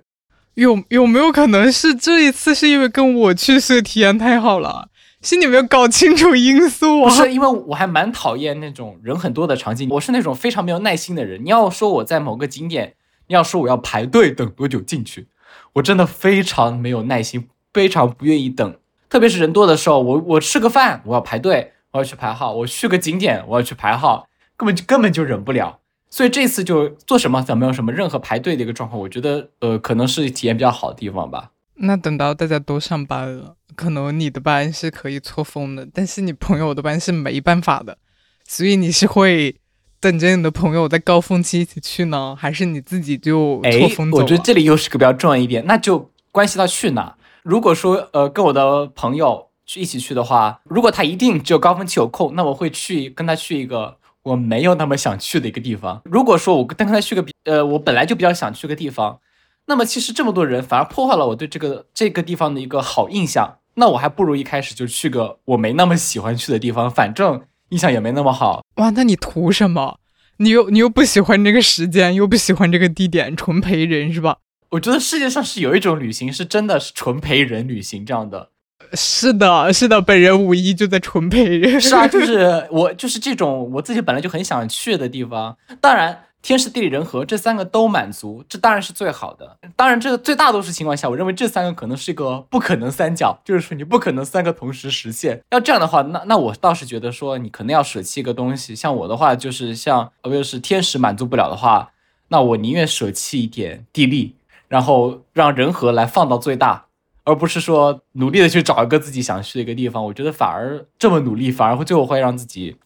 有有没有可能是这一次是因为跟我去是体验太好了？是你没有搞清楚因素
啊！不是，因为我还蛮讨厌那种人很多的场景。我是那种非常没有耐心的人。你要说我在某个景点，你要说我要排队等多久进去，我真的非常没有耐心，非常不愿意等。特别是人多的时候，我我吃个饭我要排队，我要去排号；我去个景点我要去排号，根本就根本就忍不了。所以这次就做什么，咱没有什么任何排队的一个状况。我觉得呃，可能是体验比较好的地方吧。
那等到大家都上班了，可能你的班是可以错峰的，但是你朋友的班是没办法的，所以你是会等着你的朋友在高峰期一起去呢，还是你自己就错峰
走？我觉得这里又是个比较重要一点，那就关系到去哪。如果说呃跟我的朋友去一起去的话，如果他一定只有高峰期有空，那我会去跟他去一个我没有那么想去的一个地方。如果说我跟他去个呃我本来就比较想去个地方。那么其实这么多人反而破坏了我对这个这个地方的一个好印象，那我还不如一开始就去个我没那么喜欢去的地方，反正印象也没那么好。
哇，那你图什么？你又你又不喜欢这个时间，又不喜欢这个地点，纯陪人是吧？
我觉得世界上是有一种旅行是真的是纯陪人旅行这样的。
是的，是的，本人五一就在纯陪人。
是啊，就是我就是这种我自己本来就很想去的地方，当然。天时地利人和这三个都满足，这当然是最好的。当然，这个最大多数情况下，我认为这三个可能是一个不可能三角，就是说你不可能三个同时实现。要这样的话，那那我倒是觉得说你可能要舍弃一个东西。像我的话，就是像呃，就是天时满足不了的话，那我宁愿舍弃一点地利，然后让人和来放到最大，而不是说努力的去找一个自己想去的一个地方。我觉得反而这么努力，反而会最后会让自己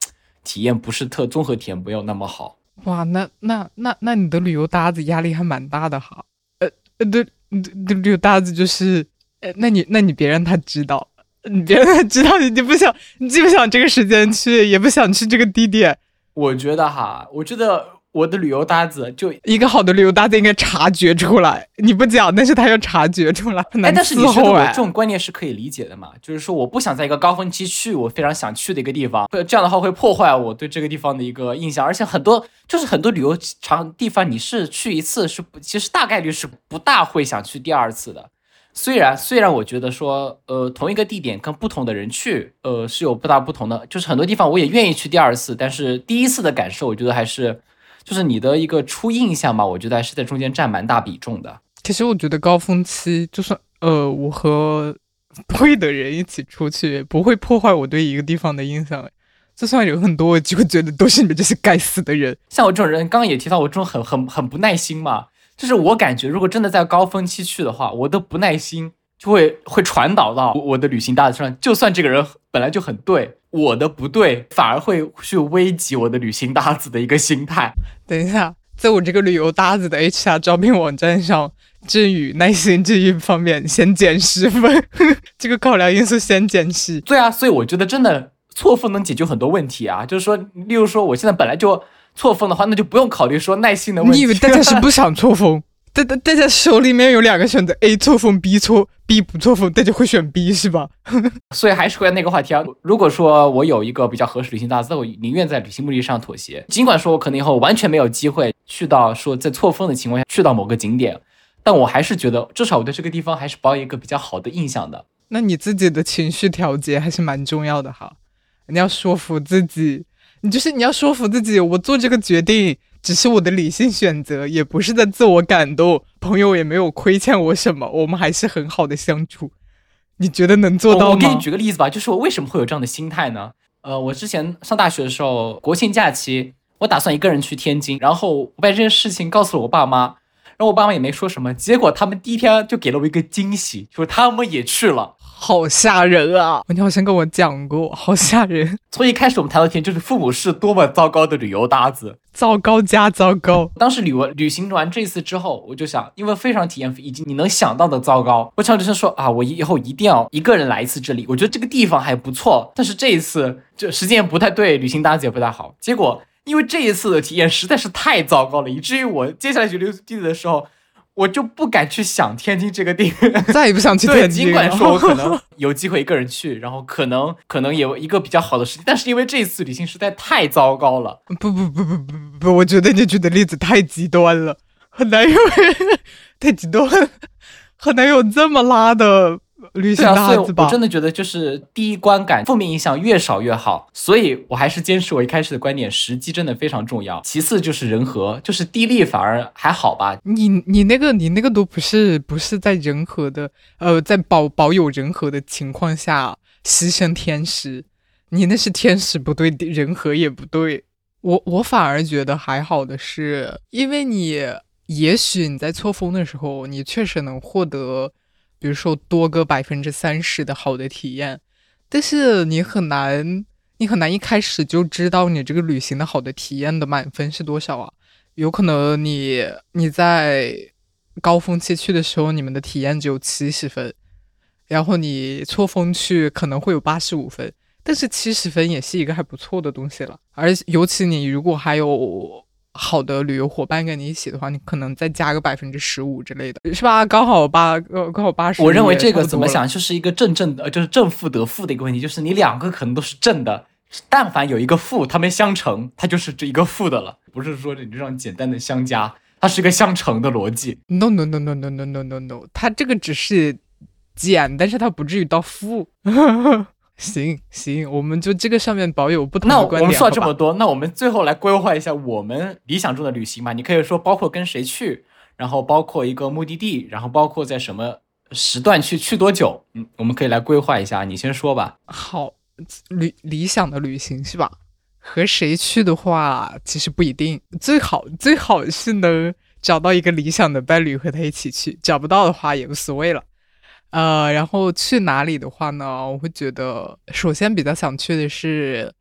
体验不是特综合体验没有那么好。
哇，那那那那你的旅游搭子压力还蛮大的哈，呃呃，对，旅游搭子就是，呃，那你那你别让他知道，你别让他知道你不想，你既不想这个时间去，也不想去这个地点。
我觉得哈，我觉得。我的旅游搭子就
一个好的旅游搭子应该察觉出来，你不讲，但是他要察觉出来。哎，
但是你说我这种观念是可以理解的嘛？就是说，我不想在一个高峰期去我非常想去的一个地方，这样的话会破坏我对这个地方的一个印象。而且很多就是很多旅游场地方，你是去一次是不，其实大概率是不大会想去第二次的。虽然虽然我觉得说，呃，同一个地点跟不同的人去，呃，是有不大不同的。就是很多地方我也愿意去第二次，但是第一次的感受，我觉得还是。就是你的一个初印象吧，我觉得还是在中间占蛮大比重的。
其实我觉得高峰期，就算呃我和会的人一起出去，不会破坏我对一个地方的印象。就算有很多，我就会觉得都是你们这些该死的人。
像我这种人，刚刚也提到我这种很很很不耐心嘛，就是我感觉如果真的在高峰期去的话，我的不耐心就会会传导到我的旅行搭子上。就算这个人本来就很对，我的不对反而会去危及我的旅行搭子的一个心态。
等一下，在我这个旅游搭子的 HR 招聘网站上，振宇耐心这一方面先减十分，这个考量因素先减十。
对啊，所以我觉得真的。错峰能解决很多问题啊，就是说，例如说，我现在本来就错峰的话，那就不用考虑说耐心的问题。
你以为大家是不想错峰？大大大家手里面有两个选择：A 错峰，B 错，B 不错峰，大家会选 B 是吧？
所以还是回到那个话题啊。如果说我有一个比较合适旅行搭子，我宁愿在旅行目的上妥协。尽管说我可能以后完全没有机会去到说在错峰的情况下去到某个景点，但我还是觉得至少我对这个地方还是保有一个比较好的印象的。
那你自己的情绪调节还是蛮重要的哈。你要说服自己，你就是你要说服自己，我做这个决定只是我的理性选择，也不是在自我感动。朋友也没有亏欠我什么，我们还是很好的相处。你觉得能做到吗？
我给你举个例子吧，就是我为什么会有这样的心态呢？呃，我之前上大学的时候，国庆假期，我打算一个人去天津，然后我把这件事情告诉了我爸妈，然后我爸妈也没说什么，结果他们第一天就给了我一个惊喜，就是他们也去了。
好吓人啊！你好像跟我讲过，好吓人。
从一开始我们谈到天，就是父母是多么糟糕的旅游搭子，
糟糕加糟糕。
当时旅完旅行完这次之后，我就想，因为非常体验以及你能想到的糟糕，我想就是说啊，我以后一定要一个人来一次这里。我觉得这个地方还不错，但是这一次就时间不太对，旅行搭子也不太好。结果因为这一次的体验实在是太糟糕了，以至于我接下来去旅游地的时候。我就不敢去想天津这个地方，
再也不想去天津。
尽管说我可能 有机会一个人去，然后可能可能有一个比较好的时机，但是因为这次旅行实在太糟糕了。
不不不不不不，我觉得你举的例子太极端了，很难有 太极端，很难有这么拉的。旅行搭子吧，
我真的觉得就是第一观感负面影响越少越好，所以我还是坚持我一开始的观点，时机真的非常重要。其次就是人和，就是地利反而还好吧。
你你那个你那个都不是不是在人和的，呃，在保保有人和的情况下牺牲天时，你那是天时不对，人和也不对。我我反而觉得还好的是，因为你也许你在错峰的时候，你确实能获得。比如说多个百分之三十的好的体验，但是你很难，你很难一开始就知道你这个旅行的好的体验的满分是多少啊？有可能你你在高峰期去的时候，你们的体验只有七十分，然后你错峰去可能会有八十五分，但是七十分也是一个还不错的东西了，而尤其你如果还有。好的旅游伙伴跟你一起的话，你可能再加个百分之十五之类的，是吧？刚好八，呃，刚好八十。
我认为这个怎么想，就是一个正正的，就是正负得负的一个问题，就是你两个可能都是正的，但凡有一个负，它们相乘，它就是这一个负的了，不是说你这样简单的相加，它是一个相乘的逻辑。
No no no no no no no no no，它这个只是减，但是它不至于到负。行行，我们就这个上面保有不同的观点。
那我们说了这么多，那我们最后来规划一下我们理想中的旅行吧。你可以说包括跟谁去，然后包括一个目的地，然后包括在什么时段去，去多久。嗯，我们可以来规划一下。你先说吧。
好，旅理想的旅行是吧？和谁去的话，其实不一定。最好最好是能找到一个理想的伴侣和他一起去，找不到的话也无所谓了。呃，然后去哪里的话呢？我会觉得，首先比较想去的是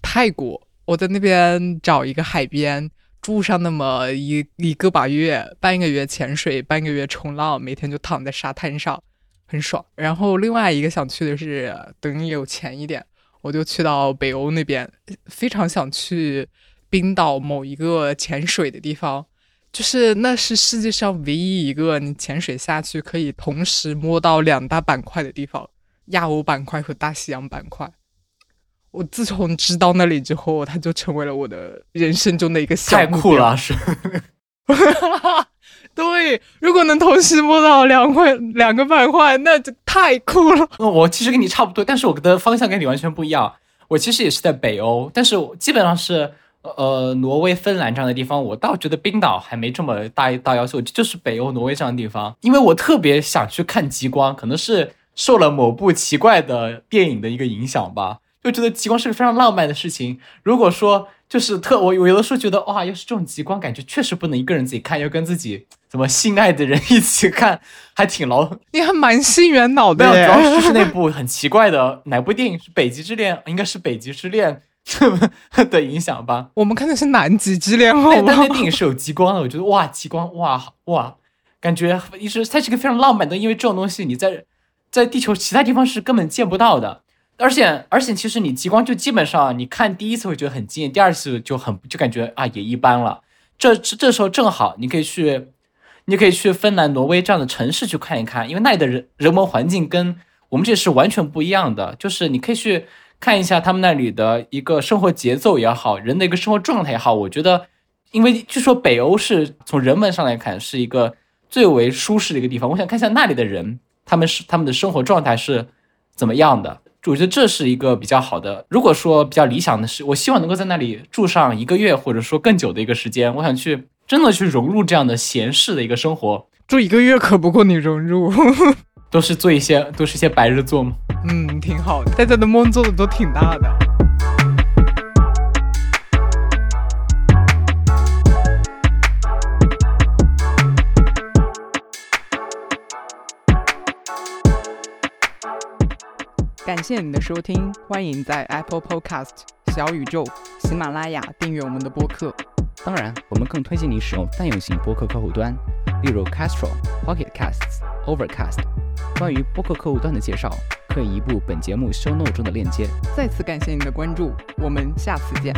泰国。我在那边找一个海边住上那么一一个把月，半个月潜水，半个月冲浪，每天就躺在沙滩上，很爽。然后另外一个想去的是，等你有钱一点，我就去到北欧那边，非常想去冰岛某一个潜水的地方。就是那是世界上唯一一个你潜水下去可以同时摸到两大板块的地方，亚欧板块和大西洋板块。我自从知道那里之后，它就成为了我的人生中的一个小
太酷了，是。
对，如果能同时摸到两块两个板块，那就太酷了。
我其实跟你差不多，但是我的方向跟你完全不一样。我其实也是在北欧，但是我基本上是。呃挪威、芬兰这样的地方，我倒觉得冰岛还没这么大大要求，就是北欧挪威这样的地方，因为我特别想去看极光，可能是受了某部奇怪的电影的一个影响吧，就觉得极光是个非常浪漫的事情。如果说就是特我我有的时候觉得哇，要是这种极光，感觉确实不能一个人自己看，要跟自己怎么心爱的人一起看，还挺牢。
你还蛮心猿脑的
没有，主，要是就是那部很奇怪的哪部电影是《北极之恋》，应该是《北极之恋》的影响吧。
我们看的是南极之恋，好
但但
不好
那？电影是有极光的，我觉得哇，极光哇哇，感觉一直它是个非常浪漫的，因为这种东西你在在地球其他地方是根本见不到的。而且而且，其实你极光就基本上，你看第一次会觉得很惊艳，第二次就很就感觉啊也一般了。这这这时候正好你可以去，你可以去芬兰、挪威这样的城市去看一看，因为那里的人人文环境跟我们这是完全不一样的。就是你可以去看一下他们那里的一个生活节奏也好，人的一个生活状态也好。我觉得，因为据说北欧是从人文上来看是一个最为舒适的一个地方，我想看一下那里的人，他们是他们的生活状态是怎么样的。我觉得这是一个比较好的。如果说比较理想的是，我希望能够在那里住上一个月，或者说更久的一个时间。我想去真的去融入这样的闲适的一个生活，
住一个月可不够你融入，
都是做一些都是一些白日做梦。
嗯，挺好的，大家的梦做的都挺大的。感谢你的收听，欢迎在 Apple Podcast、小宇宙、喜马拉雅订阅我们的播客。
当然，我们更推荐你使用泛用型播客客户端，例如 Castro、Pocket Casts、Overcast。关于播客客户端的介绍，这一部本节目收录中的链接。
再次感谢您的关注，我们下次见。